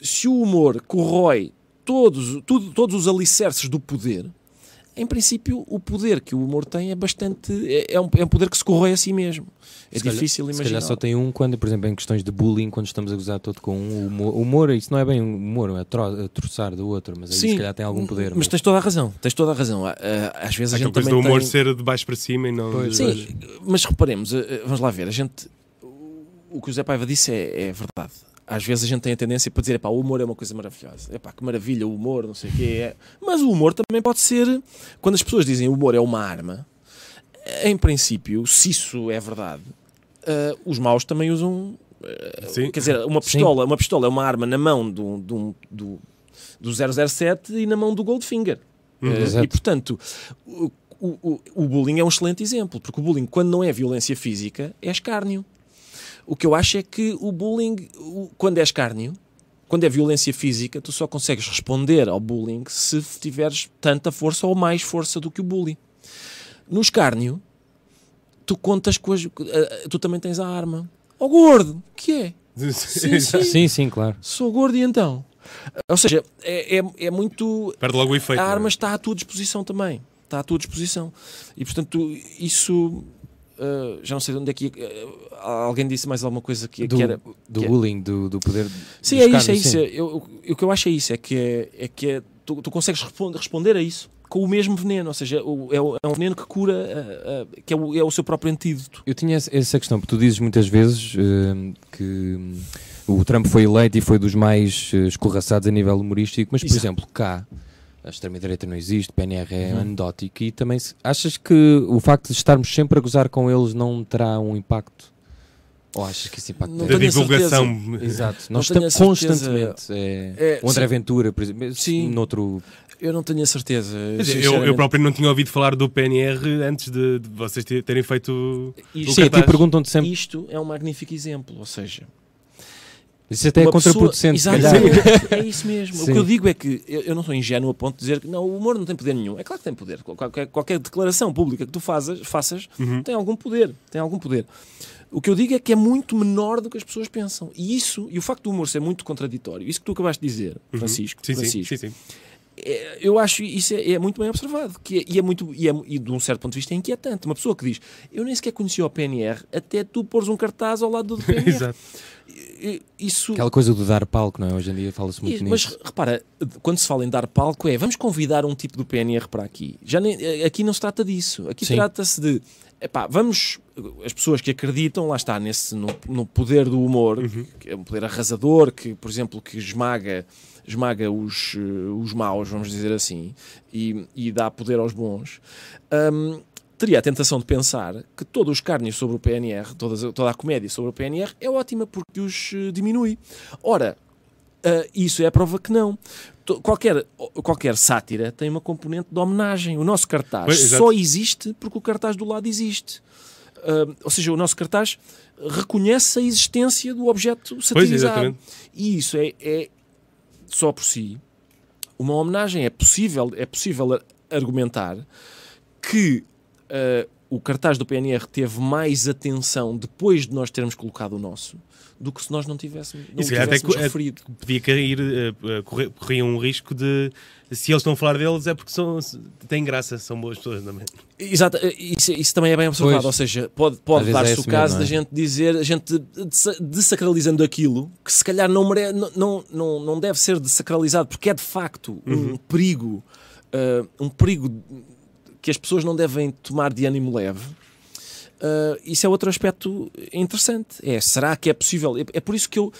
se o humor corrói todos, tudo, todos os alicerces do poder, em princípio, o poder que o humor tem é bastante. É, é um, é um poder que se corrói a si mesmo. É Se calhar- difícil Se imaginar. calhar só tem um quando, por exemplo, em questões de bullying, quando estamos a gozar todo com um, o humor, humor, isso não é bem um humor, é a troçar do outro, mas aí se calhar tem algum poder. Mas tens toda a razão, tens toda a razão. Ah, ah, Às vezes a Aquela gente coisa também do humor tem... ser de baixo para cima e não. Pois, Sim, mas reparemos, ah, vamos lá ver, a gente... O que o Zé Paiva disse é, é verdade. Às vezes a gente tem a tendência para dizer, epá, o humor é uma coisa maravilhosa. Epá, que maravilha o humor, não sei o quê. É. Mas o humor também pode ser... Quando as pessoas dizem o humor é uma arma, em princípio, se isso é verdade, uh, os maus também usam. Uh, quer dizer, uma pistola, uma pistola é uma arma na mão do, do, do, do 007 e na mão do Goldfinger. Uhum. Uh, e portanto, o, o- o bullying é um excelente exemplo, porque o bullying, quando não é violência física, é escárnio. O que eu acho é que o bullying, quando é escárnio, quando é violência física, tu só consegues responder ao bullying se tiveres tanta força ou mais força do que o bullying. No escárnio, tu contas com as. eh, Tu também tens a arma. Ó gordo, que é? Sim, sim. Sim, sim, claro. Sou gordo e então? Ou seja, é, é, é muito. Perde logo o efeito. A é? arma está à tua disposição também. Está à tua disposição. E portanto, isso. Eh, já não sei de onde é que. eh, alguém disse mais alguma coisa que, Do, que era. do que é- bullying, do, do poder. Sim, do é isso, é isso. sim. Eu, eu- o que eu acho é isso, é que, é, é que é- tu, tu consegues responder, a isso com o mesmo veneno, ou seja, o- é, é um veneno que cura, ah, ah, que é o, é o seu próprio antídoto. Eu tinha essa- questão, porque tu dizes muitas vezes que o Trump foi eleito e foi dos mais escorraçados a nível humorístico, mas, por Exato. exemplo, cá a extrema-direita não existe, PNR é Uhum. anedótico e também se- achas que o facto de estarmos sempre a gozar com eles não terá um impacto? Ou achas que esse impacto Não tem? Da divulgação. Exato, Não nós estamos certeza. constantemente. É, É, o André sim. Ventura, por exemplo, Sim. noutro. Eu não tenho a certeza. Eu, eu próprio não tinha ouvido falar do PNR antes de, de vocês te- terem feito. Isto, Sim, a ti cartaz. perguntam-te sempre. isto é um magnífico exemplo, ou seja, Isso até é uma pessoa- contraproducente, calhar. Exatamente, *laughs* é isso mesmo. O Sim. que eu digo é que eu, eu não sou ingênuo a ponto de dizer que não, o humor não tem poder nenhum. É claro que tem poder. Qualquer, qualquer declaração pública que tu fazes, faças Uhum. tem algum poder. Tem algum poder. O que eu digo é que é muito menor do que as pessoas pensam. E isso, e o facto do humor ser muito contraditório, isso que tu acabaste de dizer, Francisco, Uhum. Sim, sim, Francisco sim. é, eu acho isso é, é muito bem observado que é- e, é muito, e, é, e de um certo ponto de vista é inquietante. Uma pessoa que diz eu nem sequer conhecia o PNR até tu pôres um cartaz ao lado do PNR. *laughs* Isso, Aquela coisa do dar palco, não é? Hoje em dia fala-se muito e- mas nisso. repara, quando se fala em dar palco é vamos convidar um tipo do PNR para aqui. Já nem, eh, aqui não se trata disso. Aqui trata-se de epá, vamos as pessoas que acreditam lá está nesse no, no poder do humor, que é um poder arrasador que, por exemplo, que esmaga esmaga os, eh, os maus, vamos dizer assim, e, e dá poder aos bons. hum, teria a tentação de pensar que todo o escárnio sobre o PNR, todas, toda a comédia sobre o PNR é ótima porque os eh, diminui. Ora, ah, isso é a prova que não. To- Qualquer, qualquer sátira tem uma componente de homenagem. O nosso cartaz Pois, só existe porque o cartaz do lado existe. Ah, ou seja, o nosso cartaz reconhece a existência do objeto Pois, satirizado. exatamente. E isso é, é só por si uma homenagem. É possível, é possível argumentar que ah, o cartaz do PNR teve mais atenção depois de nós termos colocado o nosso do que se nós não tivéssemos, não se calhar até tivéssemos co- é- referido. Podia cair, correr- corria um risco de. Se eles estão a falar deles é porque são, têm graça, são boas pessoas também. Exato, isso, isso também é bem observado, Pois. ou seja, pode, pode é dar-se esse o caso mesmo, da é? gente dizer, a gente desa- desacralizando aquilo que se calhar não, mere, não, não, não, deve ser desacralizado, porque é de facto um perigo, eh, um perigo que as pessoas não devem tomar de ânimo leve. Eh, isso é outro aspecto interessante. É, será que é possível? É, é por isso que eu,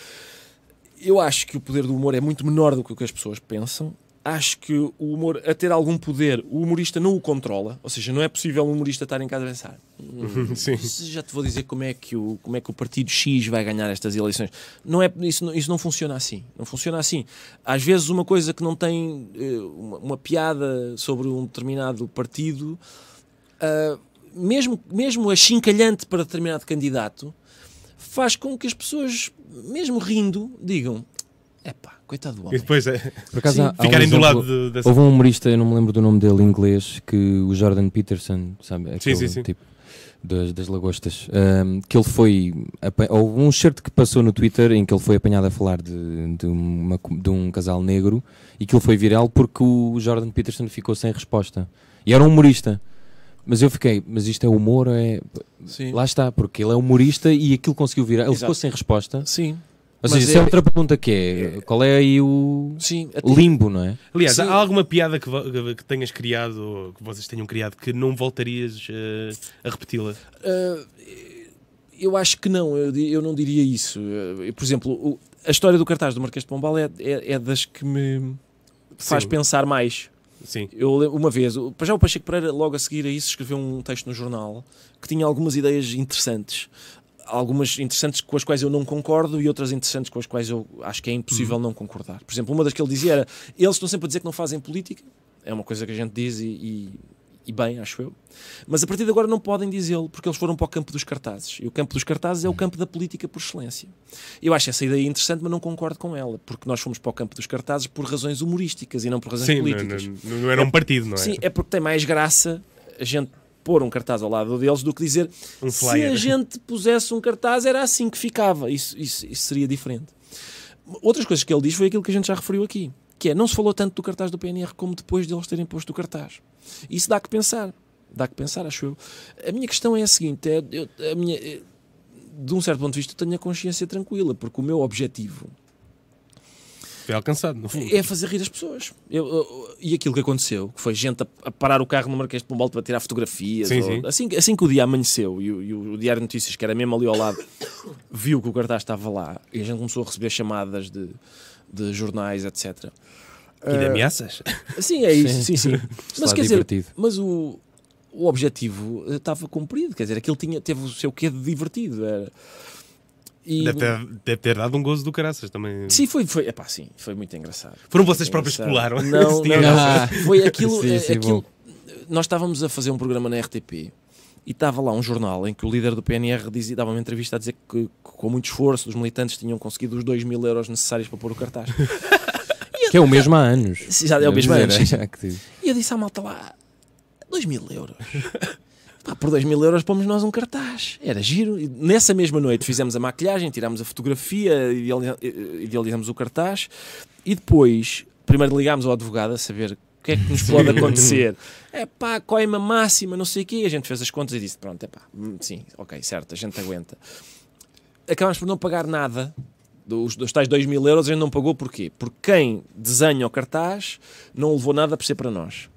eu acho que o poder do humor é muito menor do que o que as pessoas pensam. Acho que o humor, a ter algum poder, o humorista não o controla. Ou seja, não é possível um humorista estar em casa a pensar. "Hum, Sim. já te vou dizer como é, que o, como é que o partido X vai ganhar estas eleições. Não é, isso, não, isso não funciona assim. Não funciona assim. Às vezes, uma coisa que não tem eh, uma, uma piada sobre um determinado partido, ah, mesmo, mesmo achincalhante para determinado candidato, faz com que as pessoas, mesmo rindo, digam: epá, coitado do E homem. depois é, Por acaso, Sim. há- há um ficarem do exemplo- lado de- dessa. Houve um humorista, eu não me lembro do nome dele em inglês, que o Jordan Peterson, sabe? Aquele sim, sim. tipo das, das lagostas, ahm, que ele foi. Houve um certo que passou no Twitter em que ele foi apanhado a falar de, de, uma de um casal negro e que ele foi viral porque o Jordan Peterson ficou sem resposta. E era um humorista. Mas eu fiquei, mas isto é humor é. Sim. Lá está, porque ele é humorista e aquilo conseguiu virar. Ele Exato. ficou sem resposta. Sim, Ou Mas seja, isso é é- outra pergunta que é: qual é aí o sim. limbo, não é? Aliás, Sim. há alguma piada que, que- tenhas criado ou que vocês tenham criado que não voltarias eh, a repeti-la? Uh, eu acho que não, eu, eu não diria isso. Uh, por exemplo, o- a história do cartaz do Marquês de Pombal é, é, é das que me faz Sim. pensar mais. Sim. Eu uma vez, já o Pacheco Pereira, logo a seguir a isso, escreveu um texto no jornal que tinha algumas ideias interessantes. Algumas interessantes com as quais eu não concordo e outras interessantes com as quais eu acho que é impossível não concordar. Por exemplo, uma das que ele dizia era: eles estão sempre a dizer que não fazem política, é uma coisa que a gente diz e, e, e bem, acho eu, mas a partir de agora não podem dizê-lo porque eles foram para o campo dos cartazes. E o campo dos cartazes é o campo da política por excelência. Eu acho essa ideia interessante, mas não concordo com ela, porque nós fomos para o campo dos cartazes por razões humorísticas e não por razões Sim, não, políticas. não- não era um partido, não é? Sim, é porque tem mais graça a gente pôr um cartaz ao lado deles do que dizer Um se a gente pusesse um cartaz era assim que ficava. Isso, isso, isso seria diferente. Outras coisas que ele diz foi aquilo que a gente já referiu aqui, que é não se falou tanto do cartaz do PNR como depois de eles terem posto o cartaz. Isso dá que pensar. Dá que pensar, acho eu. A minha questão é a seguinte: é, eu- a minha, é, de um certo ponto de vista, eu tenho a consciência tranquila, porque o meu objetivo Foi alcançado, no fundo. é fazer rir as pessoas. Eu- eu- e aquilo que aconteceu, que foi gente a, a parar o carro no Marquês de Pombal para tirar fotografias. Sim, ou- sim. Assim, assim que o dia amanheceu e o, e o Diário de Notícias, que era mesmo ali ao lado, *coughs* viu que o cartaz estava lá e a gente começou a receber chamadas de, de jornais, etc. E de ameaças? Sim, é isso, sim, sim. *laughs* Mas Está quer dizer, divertido. mas o, o objetivo eh, estava cumprido, quer dizer, aquilo tinha, teve o seu quê de divertido. Era. E, Deve ter, deve ter dado um gozo do caraças também. Sim, foi, foi, epá, sim, foi muito engraçado. Foram Foi vocês próprios que engraçado. colaram. Não, não, não. *laughs* Foi aquilo. Sim, sim, aquilo nós estávamos a fazer um programa na RTP e estava lá um jornal em que o líder do PNR dizia, dava uma entrevista a dizer que, que com muito esforço os militantes tinham conseguido os 2 mil euros necessários para pôr o cartaz. *laughs* Que é o mesmo há anos. Já é o mesmo há anos, *laughs* é. E eu disse à malta lá: 2 mil euros. Pá, por 2 mil euros pomos nós um cartaz. Era giro. E nessa mesma noite fizemos a maquilhagem, tirámos a fotografia, eh, idealizamos o cartaz e depois, primeiro ligámos ao advogado a saber o que é que nos pode acontecer. É pá, coima máxima, não sei o quê. A gente fez as contas e disse: pronto, é pá, hum, sim, ok, certo, a gente aguenta. Acabámos por não pagar nada. Dos, dos tais 2 mil euros a gente não pagou porquê? Porque quem desenha o cartaz não levou nada por ser para nós.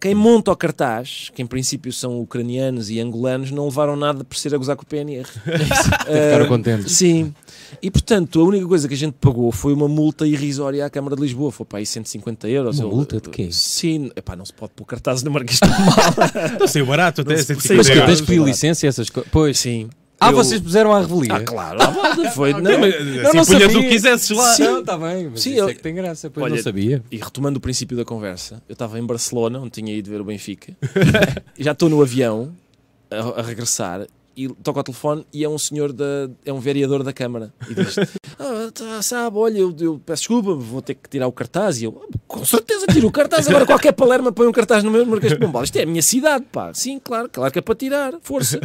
Quem monta o cartaz, que em princípio são ucranianos e angolanos, não levaram nada por ser a gozar com o PNR. *laughs* Ficaram Ah, contentes. Sim. E portanto, a única coisa que a gente pagou foi uma multa irrisória à Câmara de Lisboa. Foi para aí 150 euros. Uma Eu- multa de quê? Sim. Epá, não se pode pôr cartazes no Marquês de Pombal. *laughs* Não saiu barato até. Não se- 150 Mas que tens que pedir licença e essas coisas. Pois. Sim. Ah, Eu- vocês puseram à revelia. Ah, claro. Ah, foi. *laughs* Não, não, mas, Eu assim, não punhas o que quisesses lá. Sim. Está bem, mas Sim, isso eu- é que tem graça, pois Olha, não sabia. E retomando o princípio da conversa, eu estava em Barcelona, onde tinha ido ver o Benfica, *laughs* já estou no avião a, a regressar e toco ao telefone e é um senhor da é um vereador da Câmara e diz *laughs* ah, tá, sabe, olha, eu, eu peço desculpa, vou ter que tirar o cartaz e eu, "Ah, com certeza tiro o cartaz, agora qualquer palerma põe um cartaz no meu Marquês de Pombal, isto é a minha cidade, pá, sim, claro, claro que é para tirar, força.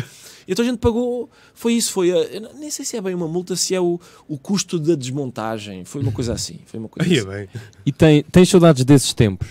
Então a gente pagou, foi isso, foi a, não- nem sei se é bem uma multa, se é o, o custo da desmontagem, foi uma coisa assim, foi uma coisa é assim. E tem, tens saudades desses tempos?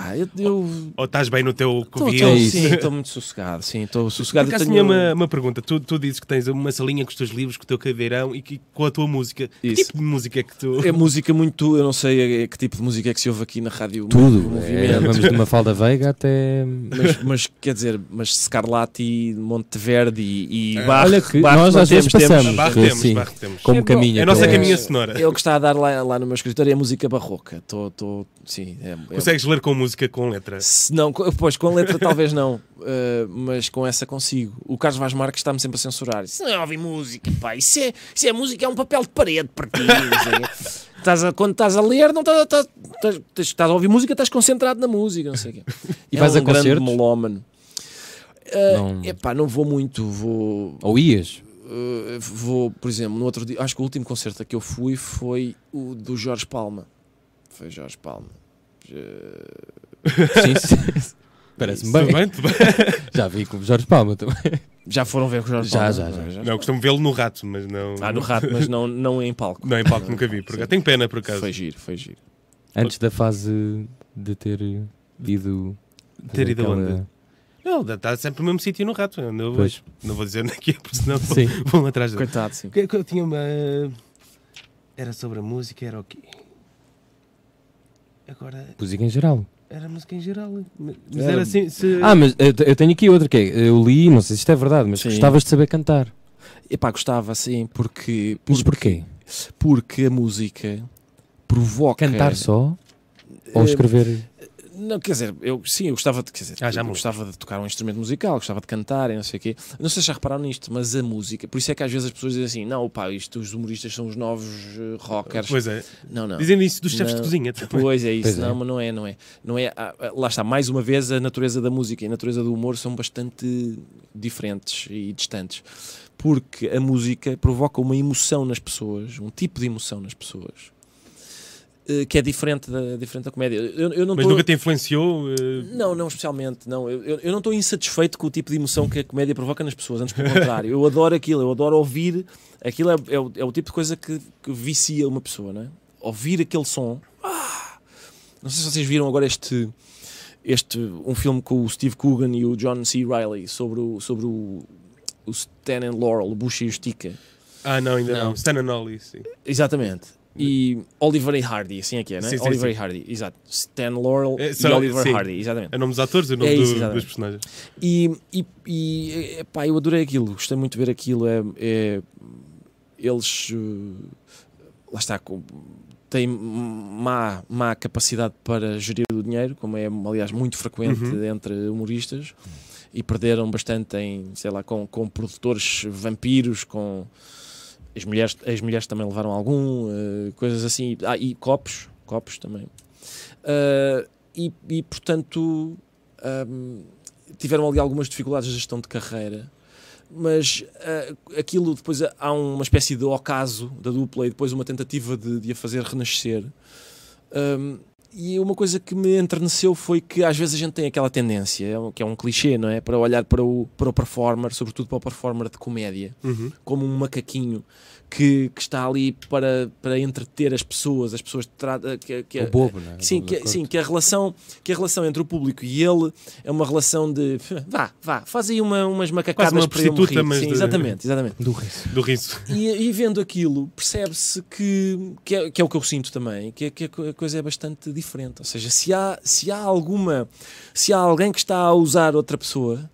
Pá, eu, eu Ou estás bem no teu Tô- covil? É sim, estou muito sossegado. Sim, estou Por sossegado. acaso Eu tinha uma, uma pergunta. Tu, tu dizes que tens uma salinha com os teus livros, com o teu cadeirão e que, com a tua música. Que Isso. tipo de música é que tu. É música muito. Eu não sei que tipo de música é que se ouve aqui na rádio. Tudo. do É, movimento. vamos de uma *laughs* falda veiga até. Mas, mas, quer dizer, mas Scarlatti, Monteverde e, e Barre, olha que Barre nós às vezes temos, passamos. Barre que temos, sim. barre temos. Como É caminha. É a nossa aquele- caminha sonora. É o que está a dar lá, lá no meu escritório é música barroca. Estou, sim, é, é- Consegues ler com música com letra? Se não, pois com a letra *laughs* talvez não, uh, mas com essa consigo. O Carlos Vaz Marques está-me sempre a censurar. Isso não é ouvir música, pá. Isso é, isso é música, é um papel de parede para ti. *laughs* Estás a- quando estás a ler, não estás, estás, estás, estás a ouvir música, estás concentrado na música, não sei o quê. E é vais um a grande concertos? melómano. Uh, Não. Epá, não vou muito, vou, Ou ias? uh, vou, por exemplo, no outro dia, acho que o último concerto a que eu fui foi o do Jorge Palma. Foi Jorge Palma. Sim, sim. *laughs* Parece-me bem. bem? *laughs* Já vi com o Jorge Palma também. Já foram ver com o Jorge Já, Palma? já, já. Não, costumo vê-lo no rato, mas não. Ah, no rato, mas não, não em palco. Não, em palco nunca vi. Por. Tenho pena, por acaso. Foi giro, foi giro. Antes da fase de ter ido. Ter ido aquela- aonde? Não, está sempre no mesmo sítio no rato. onde eu Pois. Não vou dizer onde é que é, porque senão vão- Sim. vão atrás dele. Coitado, sim. Que Eu tinha uma. Era sobre a música, era o quê? Agora, Música em geral. era música em geral. Mas Era- era assim. Se... Ah, mas eu, eu tenho aqui outra que é. Eu li, não sei se isto é verdade, mas Sim. gostavas de saber cantar. Epá, gostava, sim, porque, Mas porque, porquê? porque a música provoca... Cantar só? Ou Eh, escrever. Não, quer dizer, eu sim, eu gostava de, quer dizer, Ah, já eu me- gostava de tocar um instrumento musical, gostava de cantar e não sei o quê. Não sei se já repararam nisto, mas a música, por isso é que às vezes as pessoas dizem assim: não, pá, isto, os humoristas são os novos eh, rockers. Pois é. Não, não. Dizem isso dos chefes de Não. cozinha. também. Pois é isso, Pois é. não, mas não é, não é. Não é ah, ah, lá está, mais uma vez, a natureza da música e a natureza do humor são bastante diferentes e distantes. Porque a música provoca uma emoção nas pessoas, um tipo de emoção nas pessoas, que é diferente da, diferente da comédia. Eu, eu não Mas tô- nunca te influenciou. eh, não, não especialmente, não. Eu, eu, eu não estou insatisfeito com o tipo de emoção que a comédia provoca nas pessoas, antes pelo *laughs* contrário. Eu adoro aquilo, eu adoro ouvir. Aquilo é, é, o, é o tipo de coisa que, que vicia uma pessoa, não é? Ouvir aquele som. Ah! Não sei se vocês viram agora este, este um filme com o Steve Coogan e o John C. Reilly sobre o, sobre o, o Stan and Laurel, o Bush e o Stica. Ah, não, ainda não. Não. Stan and Ollie, sim. Exatamente. E Oliver e Hardy, assim é que é, né? Sim, sim, Oliver sim. e Hardy, exato. Stan Laurel É, e só- Oliver sim. Hardy, exatamente. É o nome dos atores e o nome É isso, do- dos personagens. E, e, e epá, eu adorei aquilo, gostei muito de ver aquilo. É, é- eles eh, lá está, com- têm má, má capacidade para gerir o dinheiro, como é aliás muito frequente Uhum. entre humoristas, e perderam bastante em, sei lá, com, com produtores vampiros, com as mulheres, as mulheres também levaram algum, eh, coisas assim, ah, e copos, copos também. Ah, e, e, portanto tiveram ali algumas dificuldades de gestão de carreira mas ah, aquilo depois há uma espécie de ocaso da dupla e depois uma tentativa de, de a fazer renascer e uma coisa que me enterneceu foi que às vezes a gente tem aquela tendência, é que é um clichê, não é? Para olhar para o, para o performer, sobretudo para o performer de comédia, Uhum. como um macaquinho que, que está ali para, para entreter as pessoas, as pessoas tratam que, que, O bobo, não é? Sim, bobo da que, corte. sim que, a relação, que a relação entre o público e ele é uma relação de vá, vá, faz aí uma, umas macacadas Quase uma para prostituta, rir. mas Sim, de- exatamente, exatamente. Do riso. Do riso. E, e vendo aquilo, percebe-se que, que, é, que é o que eu sinto também, que, é- que a coisa é bastante diferente. Ou seja, se há, se há alguma, se há alguém que está a usar outra pessoa,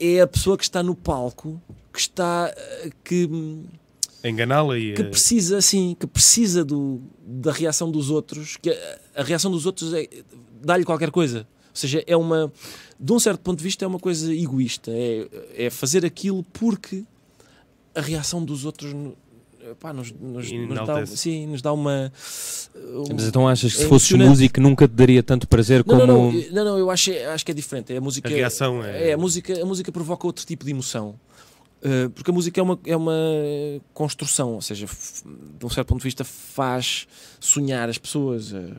é a pessoa que está no palco, que está, eh, que, Enganá-la e. que precisa assim, que precisa do, da reação dos outros, que a, a reação dos outros é dá-lhe qualquer coisa. Ou seja, é uma, de um certo ponto de vista, é uma coisa egoísta. É, é fazer aquilo porque a reação dos outros pá, nos, nos, nos dá, sim, nos dá uma. Mas então achas que se É fosses músico nunca te daria tanto prazer Não, como. não, não, não, não, eu acho, acho que é diferente. É a música. A reação é- é a música, a música provoca outro tipo de emoção. Uh, porque a música é uma, é uma construção, ou seja, de um certo ponto de vista, faz sonhar as pessoas. uh,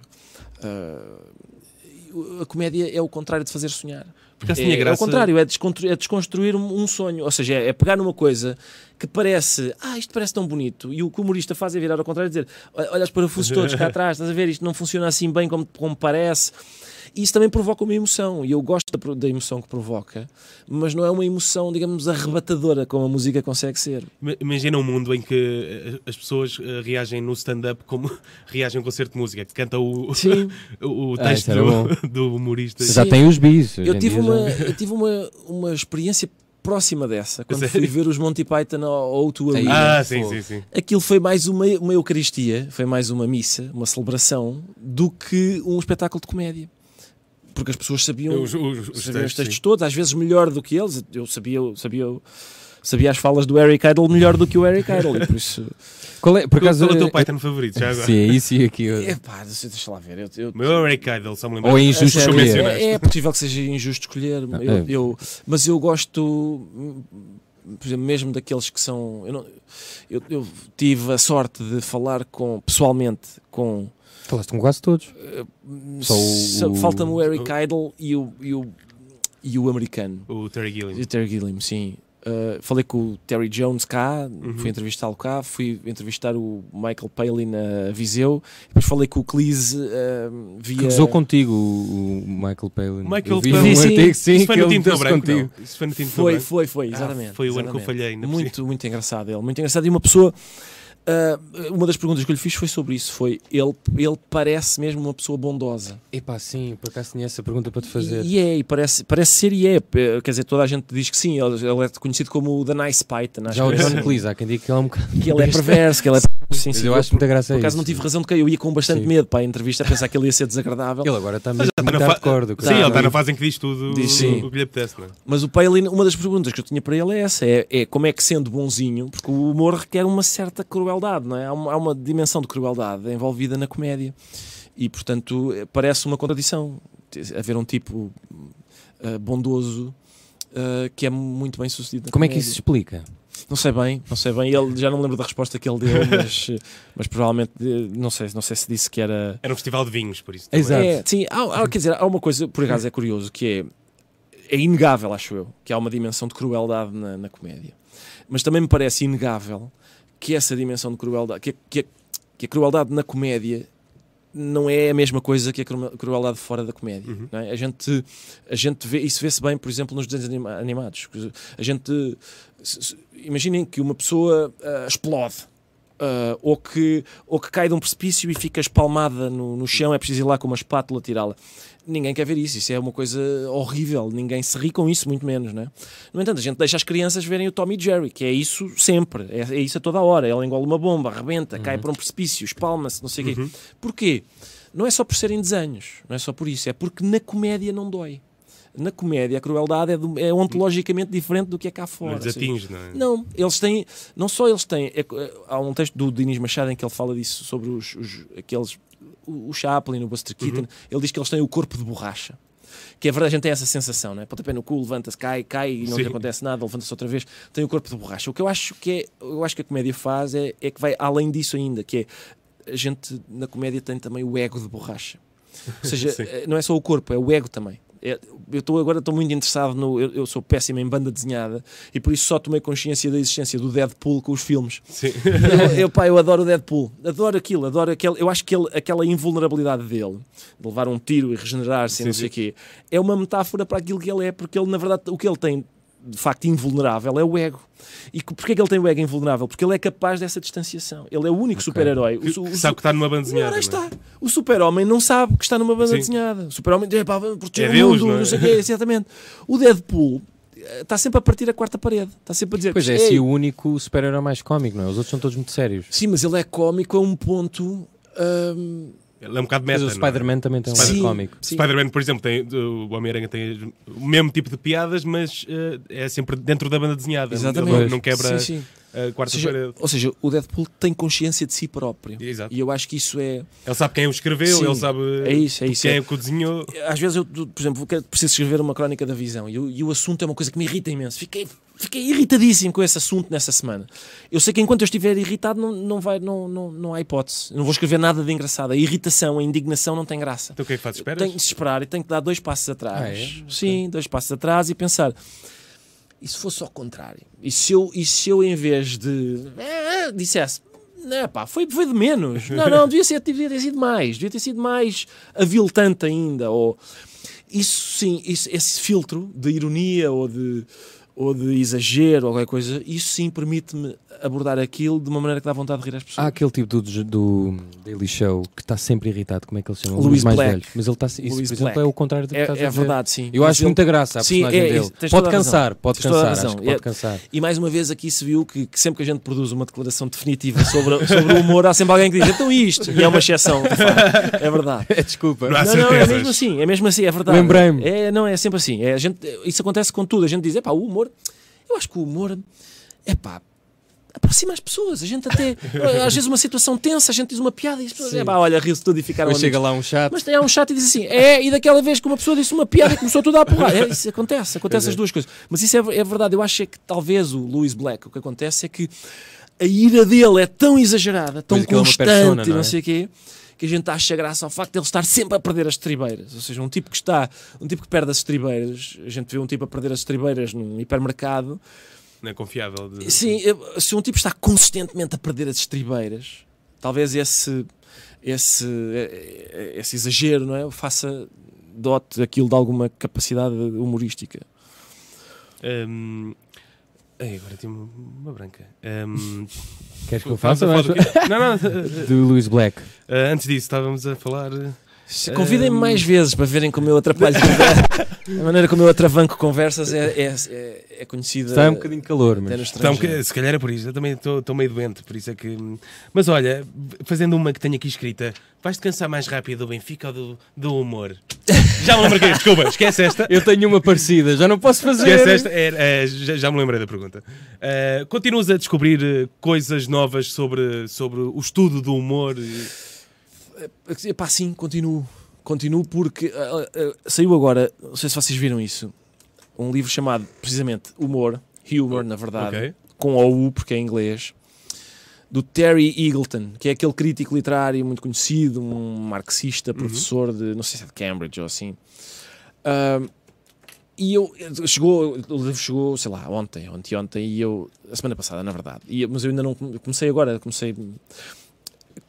uh, a comédia é o contrário de fazer sonhar. Por acaso É, é graça. o contrário, é, descontru- é desconstruir um, sonho. Ou seja, é, é pegar numa coisa que parece, ah, isto parece tão bonito, e o que o humorista faz é virar ao contrário e dizer: "Olha- os parafusos *laughs* todos cá atrás, estás a ver, isto não funciona assim bem como, como parece. E isso também provoca uma emoção, e eu gosto da, da emoção que provoca, mas não é uma emoção, digamos, arrebatadora como a música consegue ser. Ima- Imagina um mundo em que eh, as pessoas eh, reagem no stand-up como *laughs* reagem a um concerto de música, que canta o, o, *laughs* o Ah, texto bom. do, do humorista. Sim. Já tem os bis. eu tive, já- uma, eu tive uma, uma experiência próxima dessa, quando fui sério? ver os Monty Python O2 Aí, Arena. Ah, sim, sim, sim. aquilo foi mais uma, uma Eucaristia, foi mais uma missa, uma celebração, do que um espetáculo de comédia. Porque as pessoas sabiam Os, os, os sabiam os textos, textos sim. todos, às vezes melhor do que eles. Eu sabia, sabia, sabia as falas do Eric Idle melhor do que o Eric Idle. E por isso, Qual é, por Qual, acaso. qual é o teu Python favorito? Já agora? Sim, é isso e aqui. é pá, deixa deixa lá ver. Eu, eu- O meu é o Eric Idle, só me lembro. Ou é injusto escolher. É, é possível que seja injusto escolher, eu, é. eu- mas eu gosto, por exemplo, mesmo daqueles que são. Eu, não- eu- eu tive a sorte de falar com, pessoalmente com. Falaste com quase todos. Só o- Só- o- Falta-me o Eric Idle e o, e o, e o americano. O Terry Gilliam. O Terry Gilliam, sim. Uh, falei com o Terry Jones cá, Uhum. fui entrevistá-lo cá, fui entrevistar o Michael Palin na Viseu, depois falei com o Cleese uh, via. Que gozou contigo o Michael Palin. Michael Palin. um Sim, sim. artigo, sim, Isso foi no meteu-se Branco, não? Isso foi no Tinta Foi, Branco. foi, foi, Ah, exatamente. foi o ano que eu exatamente. falhei. ainda por Muito, muito engraçado ele, muito engraçado. E uma pessoa, ah, uma das perguntas que eu lhe fiz foi sobre isso, foi ele, ele parece mesmo uma pessoa bondosa. Epá, sim, por acaso tinha essa pergunta para te fazer. E, e é, e parece, parece ser e é. Quer dizer, toda a gente diz que sim, ele, ele é conhecido como o The Nice Python. Acho Já o que, John Cleese, há quem diga que ele é um bocado. que ele é perverso, que ele é Sim, sim. eu eu, acho muita graça por acaso não tive razão de cair. Eu ia com bastante Sim. medo para a entrevista, a pensar que ele ia ser desagradável. Ele agora está muito, já está muito na fa- hardcore. do Sim, ele Tá, está não. na fase em que diz tudo Diz sim. o que lhe apetece, não é? Mas o Palin, uma das perguntas que eu tinha para ele é essa: é, é como é que sendo bonzinho, porque o humor requer uma certa crueldade, não é? Há uma, há uma dimensão de crueldade envolvida na comédia. E, portanto, parece uma contradição haver um tipo eh, bondoso eh, que é muito bem sucedido. na Como é que isso comédia. se explica? Não sei bem, não sei bem. Ele, já não me lembro da resposta que ele deu, *laughs* mas, mas provavelmente, eh, não sei, não sei se disse que era. Era um festival de vinhos, por isso. Exato. É, sim, há, há- quer dizer, há uma coisa, por acaso é curioso, que é, é inegável, acho eu, que há uma dimensão de crueldade na, na comédia. Mas também me parece inegável que essa dimensão de crueldade, que, a- que, a- que a crueldade na comédia não é a mesma coisa que a cru- crueldade fora da comédia. Uhum. é? A gente, a gente vê, isso vê-se bem, por exemplo, nos desenhos anima- animados. A gente, se- se- imaginem que uma pessoa ah, explode. ah, ou, que, ou que cai de um precipício e fica espalmada no, no chão, é preciso ir lá com uma espátula tirá-la. Ninguém quer ver isso, isso é uma coisa horrível, ninguém se ri com isso, muito menos, né? No entanto, a gente deixa as crianças verem o Tommy Jerry, que é isso sempre, é, é isso a toda a hora. Ela engole uma bomba, arrebenta, cai por um precipício, espalma-se, não sei o quê. Porquê? Não é só por serem desenhos, não é só por isso, é porque na comédia não dói. Na comédia, a crueldade é, do- é ontologicamente diferente do que é cá fora. Não lhes ou seja, atinge, não é? não, eles têm, não só eles têm, é- é- há um texto do Dinis Machado em que ele fala disso sobre os, os- aqueles, o, Chaplin, o Buster Keaton, ele diz que eles têm o corpo de borracha. Que é verdade, a gente tem essa sensação, não é? Pontapé no cu, levanta-se, cai, cai e não lhe acontece nada, levanta-se outra vez, tem o corpo de borracha. O que eu acho que é, eu acho que a comédia faz é, é que vai além disso ainda, que é a gente na comédia tem também o ego de borracha. Ou seja, *laughs* eh, não é só o corpo, é o ego também. É- eu estou agora estou muito interessado no. Eu, eu sou péssimo em banda desenhada e por isso só tomei consciência da existência do Deadpool com os filmes. Sim. Eu, eu, pá, eu adoro o Deadpool, adoro aquilo, adoro aquele. Eu acho que ele, aquela invulnerabilidade dele, de levar um tiro e regenerar-se, e não sei o quê, é uma metáfora para aquilo que ele é, porque ele, na verdade, o que ele tem de facto invulnerável é o ego. E porquê que ele tem o ego invulnerável? Porque ele é capaz dessa distanciação. Ele é o único super-herói. O Que, su- o que su- sabe que está numa banda desenhada. Não é? está. O super-homem não sabe que está numa banda Sim. desenhada. O super-homem é pá, vamos proteger É o Deus, mundo, não é? não sei o quê, *laughs* exatamente. O Deadpool eh, está sempre a partir a quarta parede. Está sempre a dizer Pois é, "Ei, esse é o único super-herói mais cómico, não é? Os outros são todos muito sérios. Sim, mas ele é cómico a um ponto. hum, Ele é um bocado Mas meta. o não é? Spider-Man também tem um lado cómico. sim. Spider-Man, por exemplo, tem, o Homem-Aranha tem o mesmo tipo de piadas, mas eh, é sempre dentro da banda desenhada. Exatamente. Ele Não, não quebra Sim, sim. Ou ou seja, o Deadpool tem consciência de si próprio. Exato. E eu acho que isso é. Ele sabe quem o escreveu, Sim, ele sabe é isso, é isso. quem É- é que o desenhou. Às vezes eu, por exemplo, preciso escrever uma crónica da visão e, o- e o assunto é uma coisa que me irrita imenso. Fiquei, fiquei irritadíssimo com esse assunto nessa semana. Eu sei que enquanto eu estiver irritado não, não, vai, não, não, não há hipótese. Eu não vou escrever nada de engraçado. A irritação, a indignação não tem graça. Então o que é que fazes? Esperas? Tenho que se esperar e tenho que dar dois passos atrás. Ah, é? Sim, dois passos atrás e pensar. E se fosse ao contrário? E se eu, e se eu em vez de. eh, dissesse. Não, pá, foi, foi de menos. *laughs* Não, não, devia, ser, devia ter sido mais. Devia ter sido mais aviltante ainda. Ou, isso sim, isso, esse filtro de ironia ou de, ou de exagero ou qualquer coisa, isso sim permite-me abordar aquilo de uma maneira que dá vontade de rir às pessoas. Há aquele tipo do, do Daily Show que está sempre irritado, como é que ele se chama? O Louis mais Black. velho. Mas ele está. Isso, Louis por exemplo, Black. é o contrário do que é, estás é a dizer. verdade, sim. Eu Mas acho ele- muita graça a Sim, personagem é, dele. tens Pode cansar, pode Tens cansar, razão. acho que pode É- cansar. E mais uma vez aqui se viu que, que sempre que a gente produz uma declaração definitiva sobre, sobre o humor, há sempre alguém que diz então isto. E é uma exceção. É verdade. *laughs* Desculpa. Não Não, não, é mesmo assim, é mesmo assim, é verdade. Lembrei-me. É, não, é sempre assim. É, a gente, isso acontece com tudo. A gente diz, é pá, o humor. Eu acho que o humor, é pá, aproxima as pessoas. A gente até, *laughs* às vezes, uma situação tensa, a gente diz uma piada e as pessoas, é pá, olha, riu-se tudo e ficaram Depois chega lá um chato. Mas tem há um chato e diz assim: é, e daquela vez que uma pessoa disse uma piada e começou tudo a porrar. É, isso acontece, acontece é. as duas coisas. Mas isso é, é verdade. Eu acho é que talvez o Louis Black, o que acontece é que a ira dele é tão exagerada, tão Pois é constante persona, e não não é? sei o quê. Que a gente acha graça ao facto de ele estar sempre a perder as estribeiras. Ou seja, um tipo que está, um tipo que perde as estribeiras, a gente vê um tipo a perder as estribeiras num hipermercado. Não é confiável. de- Sim, se um tipo está consistentemente a perder as estribeiras, talvez esse, esse, esse exagero não é? faça dote aquilo de alguma capacidade humorística. Hum, ai, agora tenho uma, uma branca. Hum, Queres que eu faça? Não, não. *laughs* Do Louis Black. eh, antes disso, estávamos a falar. Se Convidem-me mais vezes para verem como eu atrapalho. a maneira como eu atravanco conversas é, é, é, é conhecida. Está um bocadinho calor, mas... Está um estrangeiro. boca- se calhar é por isso, eu também estou meio doente, por isso é que. Mas olha, fazendo uma que tenho aqui escrita, vais-te cansar mais rápido do Benfica ou do, do humor? Já me lembrei, desculpa, esquece esta. Eu tenho uma parecida, já não posso fazer. Esquece esta, é, é, já, já me lembrei da pergunta. Uh, continuas a descobrir coisas novas sobre, sobre o estudo do humor? e- Epá, sim, continuo. Continuo porque ah, ah, saiu agora, não sei se vocês viram isso, um livro chamado precisamente Humor, Humor, na verdade, Ok. com o U porque é em inglês, do Terry Eagleton, que é aquele crítico literário muito conhecido, um marxista, professor de, não sei se é de Cambridge ou assim. Ah, e eu, chegou, o livro chegou, sei lá, ontem, ontem, ontem, e eu, a semana passada, na verdade, e, mas eu ainda não come- comecei agora, comecei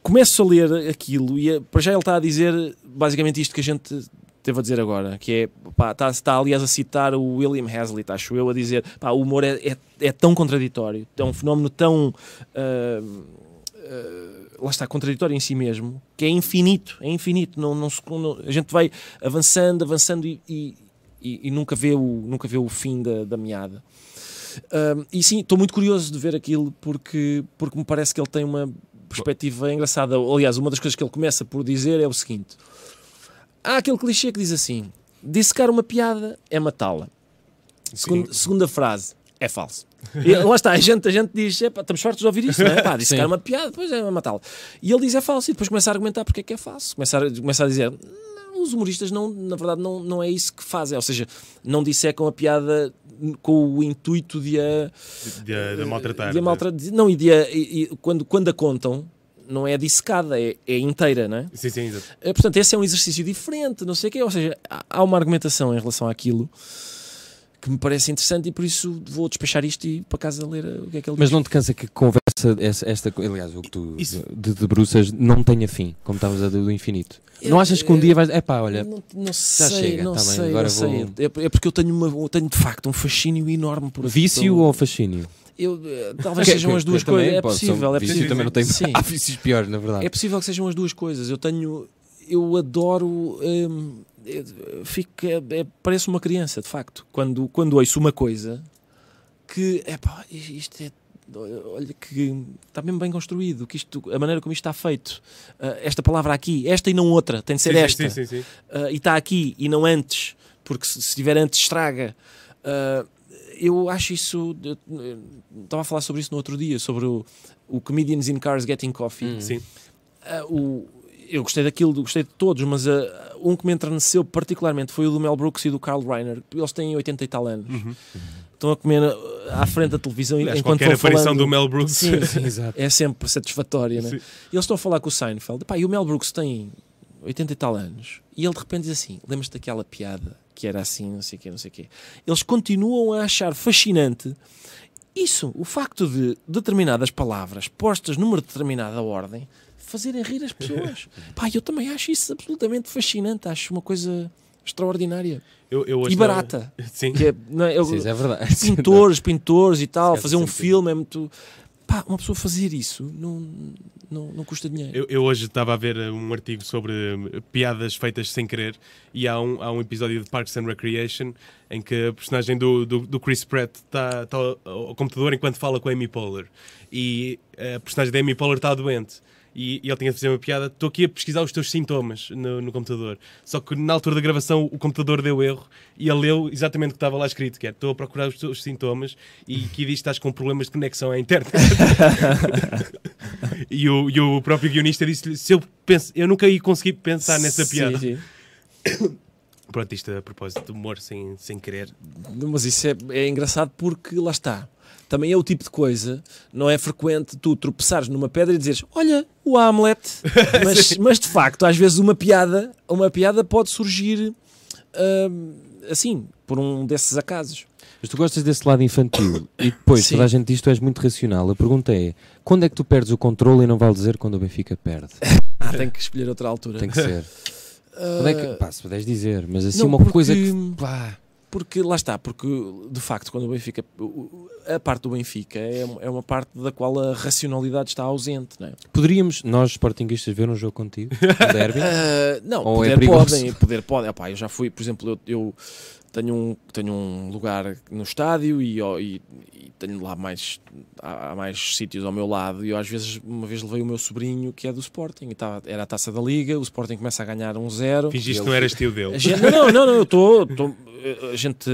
começo a ler aquilo e eh, para já ele está a dizer basicamente isto que a gente teve a dizer agora, que é, pá, está, está aliás a citar o William Hazlitt, acho eu, a dizer, pá, o humor é, é, é tão contraditório, é um fenómeno tão, ah, ah, lá está, contraditório em si mesmo, que é infinito, é infinito, não, não, não- a gente vai avançando, avançando e, e, e- nunca, vê o, nunca vê o fim da, da meada. E sim, estou muito curioso de ver aquilo porque, porque me parece que ele tem uma perspectiva engraçada. Aliás, uma das coisas que ele começa por dizer é o seguinte: há aquele clichê que diz assim: dissecar uma piada é matá-la. Segundo- segunda frase, é falso. E lá está, a gente, a gente diz: "Epá, estamos fartos de ouvir isso, não é? Pá, *laughs* uma piada, depois é matá-la. E ele diz: é falso, e depois começa a argumentar porque é que é falso. Começa a, começa a dizer: não, os humoristas, não, na verdade, não, não é isso que fazem. Ou seja, não dissecam a piada com o intuito de a De, de maltratar. de a maltra- de- Não, e, de a- e- quando, quando a contam, não é dissecada, é, é inteira, não é? Sim, sim, exato. Eh, Portanto, esse é um exercício diferente, não sei o quê. Ou seja, há uma argumentação em relação àquilo que me parece interessante e por isso vou despachar isto e ir para casa ler eh, o que é que ele Mas diz. não te cansa que a conversa, essa, esta, aliás, o que tu Isso- de debruças não tenha fim, como estavas a dizer do infinito. Eu- não achas que um dia vais. É pá, olha, não, não sei, chega, não tá bem, sei, agora não sei. vou- É, é porque eu tenho, uma, eu tenho de facto um fascínio enorme por vício pelo- ou fascínio? eu, eh, Talvez Que- sejam que- as duas coisas. É são- possível, é vício possível. também não tem. Sim. *laughs* Há vícios piores, na verdade. É possível que sejam as duas coisas. Eu tenho. Eu adoro. hum, é- fico, é, é- pareço uma criança, de facto. Quando, quando ouço uma coisa que. É pá, isto é. Olha que está mesmo bem construído. Que isto, a maneira como isto está feito. Ah, esta palavra aqui, esta e não outra, tem de ser Sim, esta. Sim, sim. Ah, e está aqui e não antes, porque se se estiver antes estraga. Ah, eu acho isso. eu- eu Estava a falar sobre isso no outro dia, sobre o, o Comedians in Cars Getting Coffee. Hum. Sim. O, eu gostei daquilo, gostei de todos, mas ah, um que me entreneceu particularmente foi o do Mel Brooks e do Carl Reiner. Eles têm 80 e tal anos. Uhum. Estão a comer ah, à frente da televisão Aliás, enquanto qualquer aparição falando. do Mel Brooks. Sim, sim. *laughs* É sempre satisfatória, né? Sim. Eles estão a falar com o Seinfeld. Pá, e o Mel Brooks tem 80 e tal anos. E ele de repente diz assim: lembras-te daquela piada que era assim, não sei o quê, não sei o quê. Eles continuam a achar fascinante isso, o facto de determinadas palavras postas numa determinada ordem fazerem rir as pessoas. *laughs* Pá, eu também acho isso absolutamente fascinante. Acho uma coisa extraordinária Eu, eu e não- barata. Sim. Que é, não é, eu- Sim, é verdade. pintores, pintores e *laughs* tal, fazer um filme é muito. Pá, uma pessoa fazer isso não, não, não custa dinheiro. Eu, eu hoje estava a ver uh, um artigo sobre uh, piadas feitas sem querer e há um, há um episódio de Parks and Recreation em que a personagem do, do, do Chris Pratt está tá ao, ao computador enquanto fala com a Amy Poehler e a personagem da Amy Poehler está doente. E, e ele tinha de fazer uma piada. Estou aqui a pesquisar os teus sintomas no, no computador. Só que na altura da gravação o computador deu erro e ele leu exatamente o que estava lá escrito: que é estou a procurar os teus sintomas e que diz que estás com problemas de conexão à internet. *laughs* E o, e o próprio guionista disse-lhe: se eu penso, eu nunca ia conseguir pensar nessa Sim, piada. sim. Pronto, isto a propósito de humor sem, sem querer. Mas isso é, é engraçado porque lá está. Também é o tipo de coisa, não é frequente tu tropeçares numa pedra e dizeres olha, o Hamlet. *laughs* Mas, mas de facto, às vezes uma piada, uma piada pode surgir hum, assim, por um desses acasos. Mas tu gostas desse lado infantil e depois Sim. toda a gente diz que tu és muito racional. A pergunta é: quando é que tu perdes o controle e não vale dizer quando o Benfica perde? *laughs* Ah, tem que escolher outra altura. Tem que ser. *laughs* Quando é que, pá, se puderes dizer, mas assim não, uma porque- coisa que. Pá, Porque lá está, porque de facto, quando o Benfica. a parte do Benfica é, é uma parte da qual a racionalidade está ausente, não é? Poderíamos, nós sportinguistas, ver um jogo contigo? Um derby? *laughs* Ah, não, Ou é poder perigoso? podem, poder podem. Epá, eu já fui, por exemplo, eu, eu tenho, um, tenho um lugar no estádio e, e- e tenho lá mais, há, há mais sítios ao meu lado e eu às vezes, uma vez levei o meu sobrinho que é do Sporting, e estava- era a taça da Liga, o Sporting começa a ganhar um zero. Fingiste que não eras tio dele. gente, não, não, não, eu estou. A gente.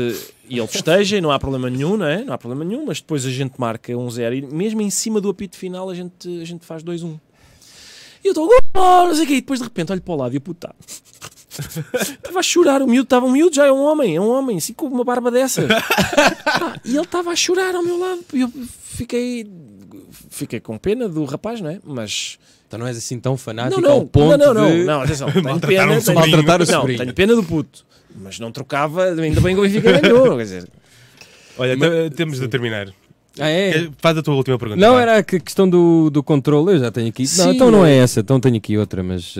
E ele festeja e não há problema nenhum, não é? Não há problema nenhum, mas depois a gente marca um zero e mesmo em cima do apito final a gente, a gente faz 2-1. E eu estou, não sei o quê, e depois de repente olho para o lado e eu puta. *laughs* Estava a chorar, o miúdo estava um miúdo, já é um homem, é um homem, assim com uma barba dessas. Pá, *laughs* e ele estava a chorar ao meu lado. E eu fiquei. Fiquei com pena do rapaz, não é? Mas Então não és assim tão fanático não, não, ao ponto não, não, de... não, não, atenção, *laughs* tenho pena, um tenho. Maltratar o não, tenho pena do puto, mas não trocava, ainda bem que o Benfica ganhou, quer dizer, Olha, te- temos de terminar. Ah, é? Faz a tua última pergunta. Não, vá. era a que- questão do, do controle, eu já tenho aqui. Não, Sim, então não é essa, então tenho aqui outra, mas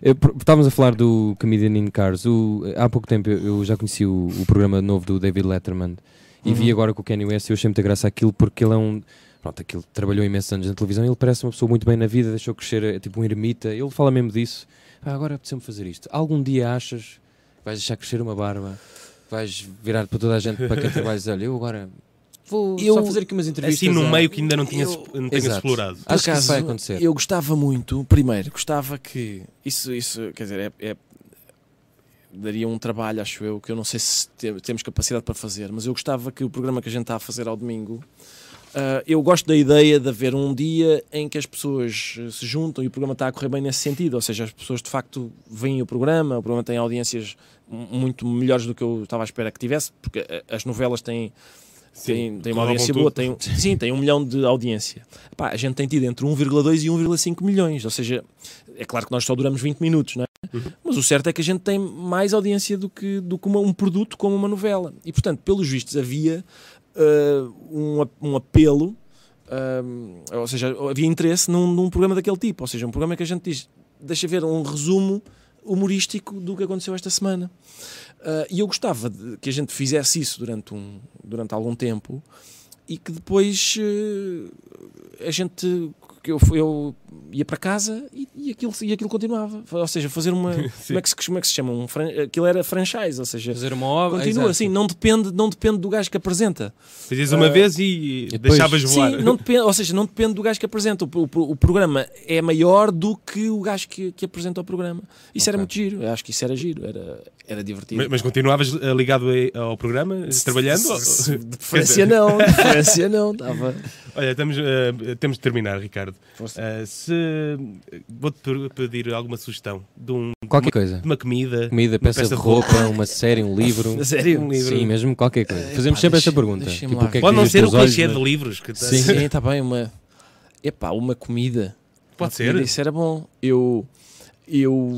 eu- por- estávamos a falar do Comedian in Cars. O- há pouco tempo eu, eu já conheci o, o programa novo do David Letterman e vi Uhum. agora com o Kanye West e eu achei muita graça aquilo porque ele é um. Pronto, aquilo trabalhou imensos anos na televisão e ele parece uma pessoa muito bem na vida, deixou crescer, é tipo um ermita. Ele fala mesmo disso. Ah, agora apeteceu-me fazer isto. Algum dia achas que vais deixar crescer uma barba, vais virar para toda a gente para quem *laughs* trabalhas, olha, eu agora vou só Eu- fazer aqui umas entrevistas. Assim, num a- meio que ainda não tinhas, Eu- não Exato. explorado. Acho que isso acaso, vai acontecer. Eu gostava muito, primeiro, gostava que isso, isso quer dizer, é, é- daria um trabalho, acho eu, que eu não sei se te- temos capacidade para fazer, mas eu gostava que o programa que a gente está a fazer ao domingo, ah, eu gosto da ideia de haver um dia em que as pessoas eh, se juntam e o programa está a correr bem nesse sentido, ou seja, as pessoas de facto veem o programa, o programa tem audiências muito melhores do que eu estava à espera que tivesse, porque eh, as novelas têm tem, tem uma audiência boa, tem, *laughs* sim, tem um milhão de audiência. Epá, a gente tem tido entre 1,2 e 1,5 milhões, ou seja, é claro que nós só duramos 20 minutos, não é? Uhum. Mas o certo é que a gente tem mais audiência do que, do que uma- um produto como uma novela. E portanto, pelos vistos, havia ah, um, um apelo, ah, ou seja, havia interesse num, num programa daquele tipo, ou seja, um programa que a gente diz, deixa ver um resumo humorístico do que aconteceu esta semana. Ah, e eu gostava de que a gente fizesse isso durante, um, durante algum tempo e que depois eh, a gente eu, eu ia para casa e, e aquilo, e aquilo continuava. Ou seja, fazer uma. *laughs* como, é que se, como é que se chama? Um, aquilo era franchise, ou seja, Fazer uma obra. continua assim, não depende, não depende do gajo que apresenta. Fazias uma Ah, vez e, e depois- deixavas voar. Sim, não depende, ou seja, não depende do gajo que apresenta. O, o- o programa é maior do que o gajo que, que apresenta o programa. Isso era Ok. muito giro. Eu acho que isso era giro, era, era divertido. Mas, mas continuavas eh, ligado ao programa, trabalhando? De preferência *laughs* não, de preferência não. Estava. Olha, estamos, eh, temos de terminar, Ricardo. Eh, se vou-te pedir alguma sugestão de, um, Qualquer coisa. de uma comida, Comida, peça, peça de de roupa, uma série, um livro. A *laughs* sério? um livro. Sim, mesmo qualquer coisa. Fazemos pá, sempre deixa- esta pergunta. Tipo, o que é que Pode não ser o clichê mas- de livros. Que Sim. Sim, está bem. Uma. Epá, uma comida. Pode Uma ser. comida, Isso era bom. Eu. Eu.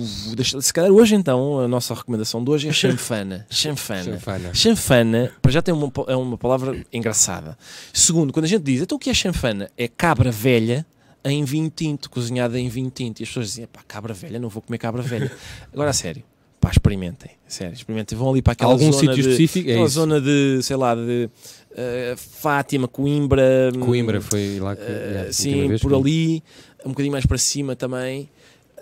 Se calhar hoje então, a nossa recomendação de hoje é chanfana. *laughs* Chanfana. Chanfana. Chanfana, para já tem uma, é uma palavra engraçada. Segundo, quando a gente diz, então o que é chanfana? É cabra velha em vinho tinto, cozinhada em vinho tinto. E as pessoas dizem, pá, cabra velha, não vou comer cabra velha. *laughs* Agora, a sério, pá, experimentem. Sério, experimentem. Vão ali para aquela Algum zona sítio de, específico? É zona de, sei lá, de eh, Fátima, Coimbra. Coimbra foi lá que. última sim, por ali, um bocadinho mais para cima também.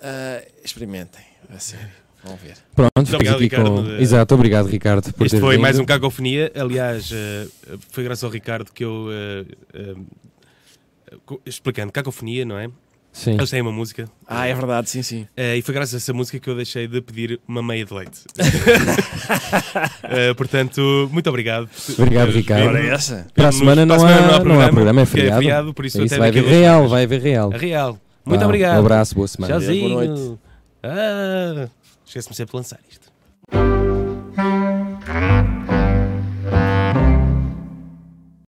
Eh, experimentem, a sério. Vão ver. Pronto, ficamos obrigado, Ricardo, com. de- Exato, obrigado, Ricardo, por Este ter foi vindo. mais um Cacofonia. Aliás, eh, foi graças ao Ricardo que eu. co- explicando, Cacofonia, não é? Sim. Eles têm uma música. Ah, é verdade, sim, sim. Eh, e foi graças a essa música que eu deixei de pedir uma meia de leite. Eh, *laughs* portanto, muito obrigado. Obrigado, Ricardo. Agora é essa. Para a semana não, para a semana há, não há programa, é porque feriado. por isso, É isso, até vai haver real, vai haver real. A real. Muito obrigado. Um abraço, boa semana. Boa Tchauzinho. noite. Ah, esquece-me sempre de lançar isto.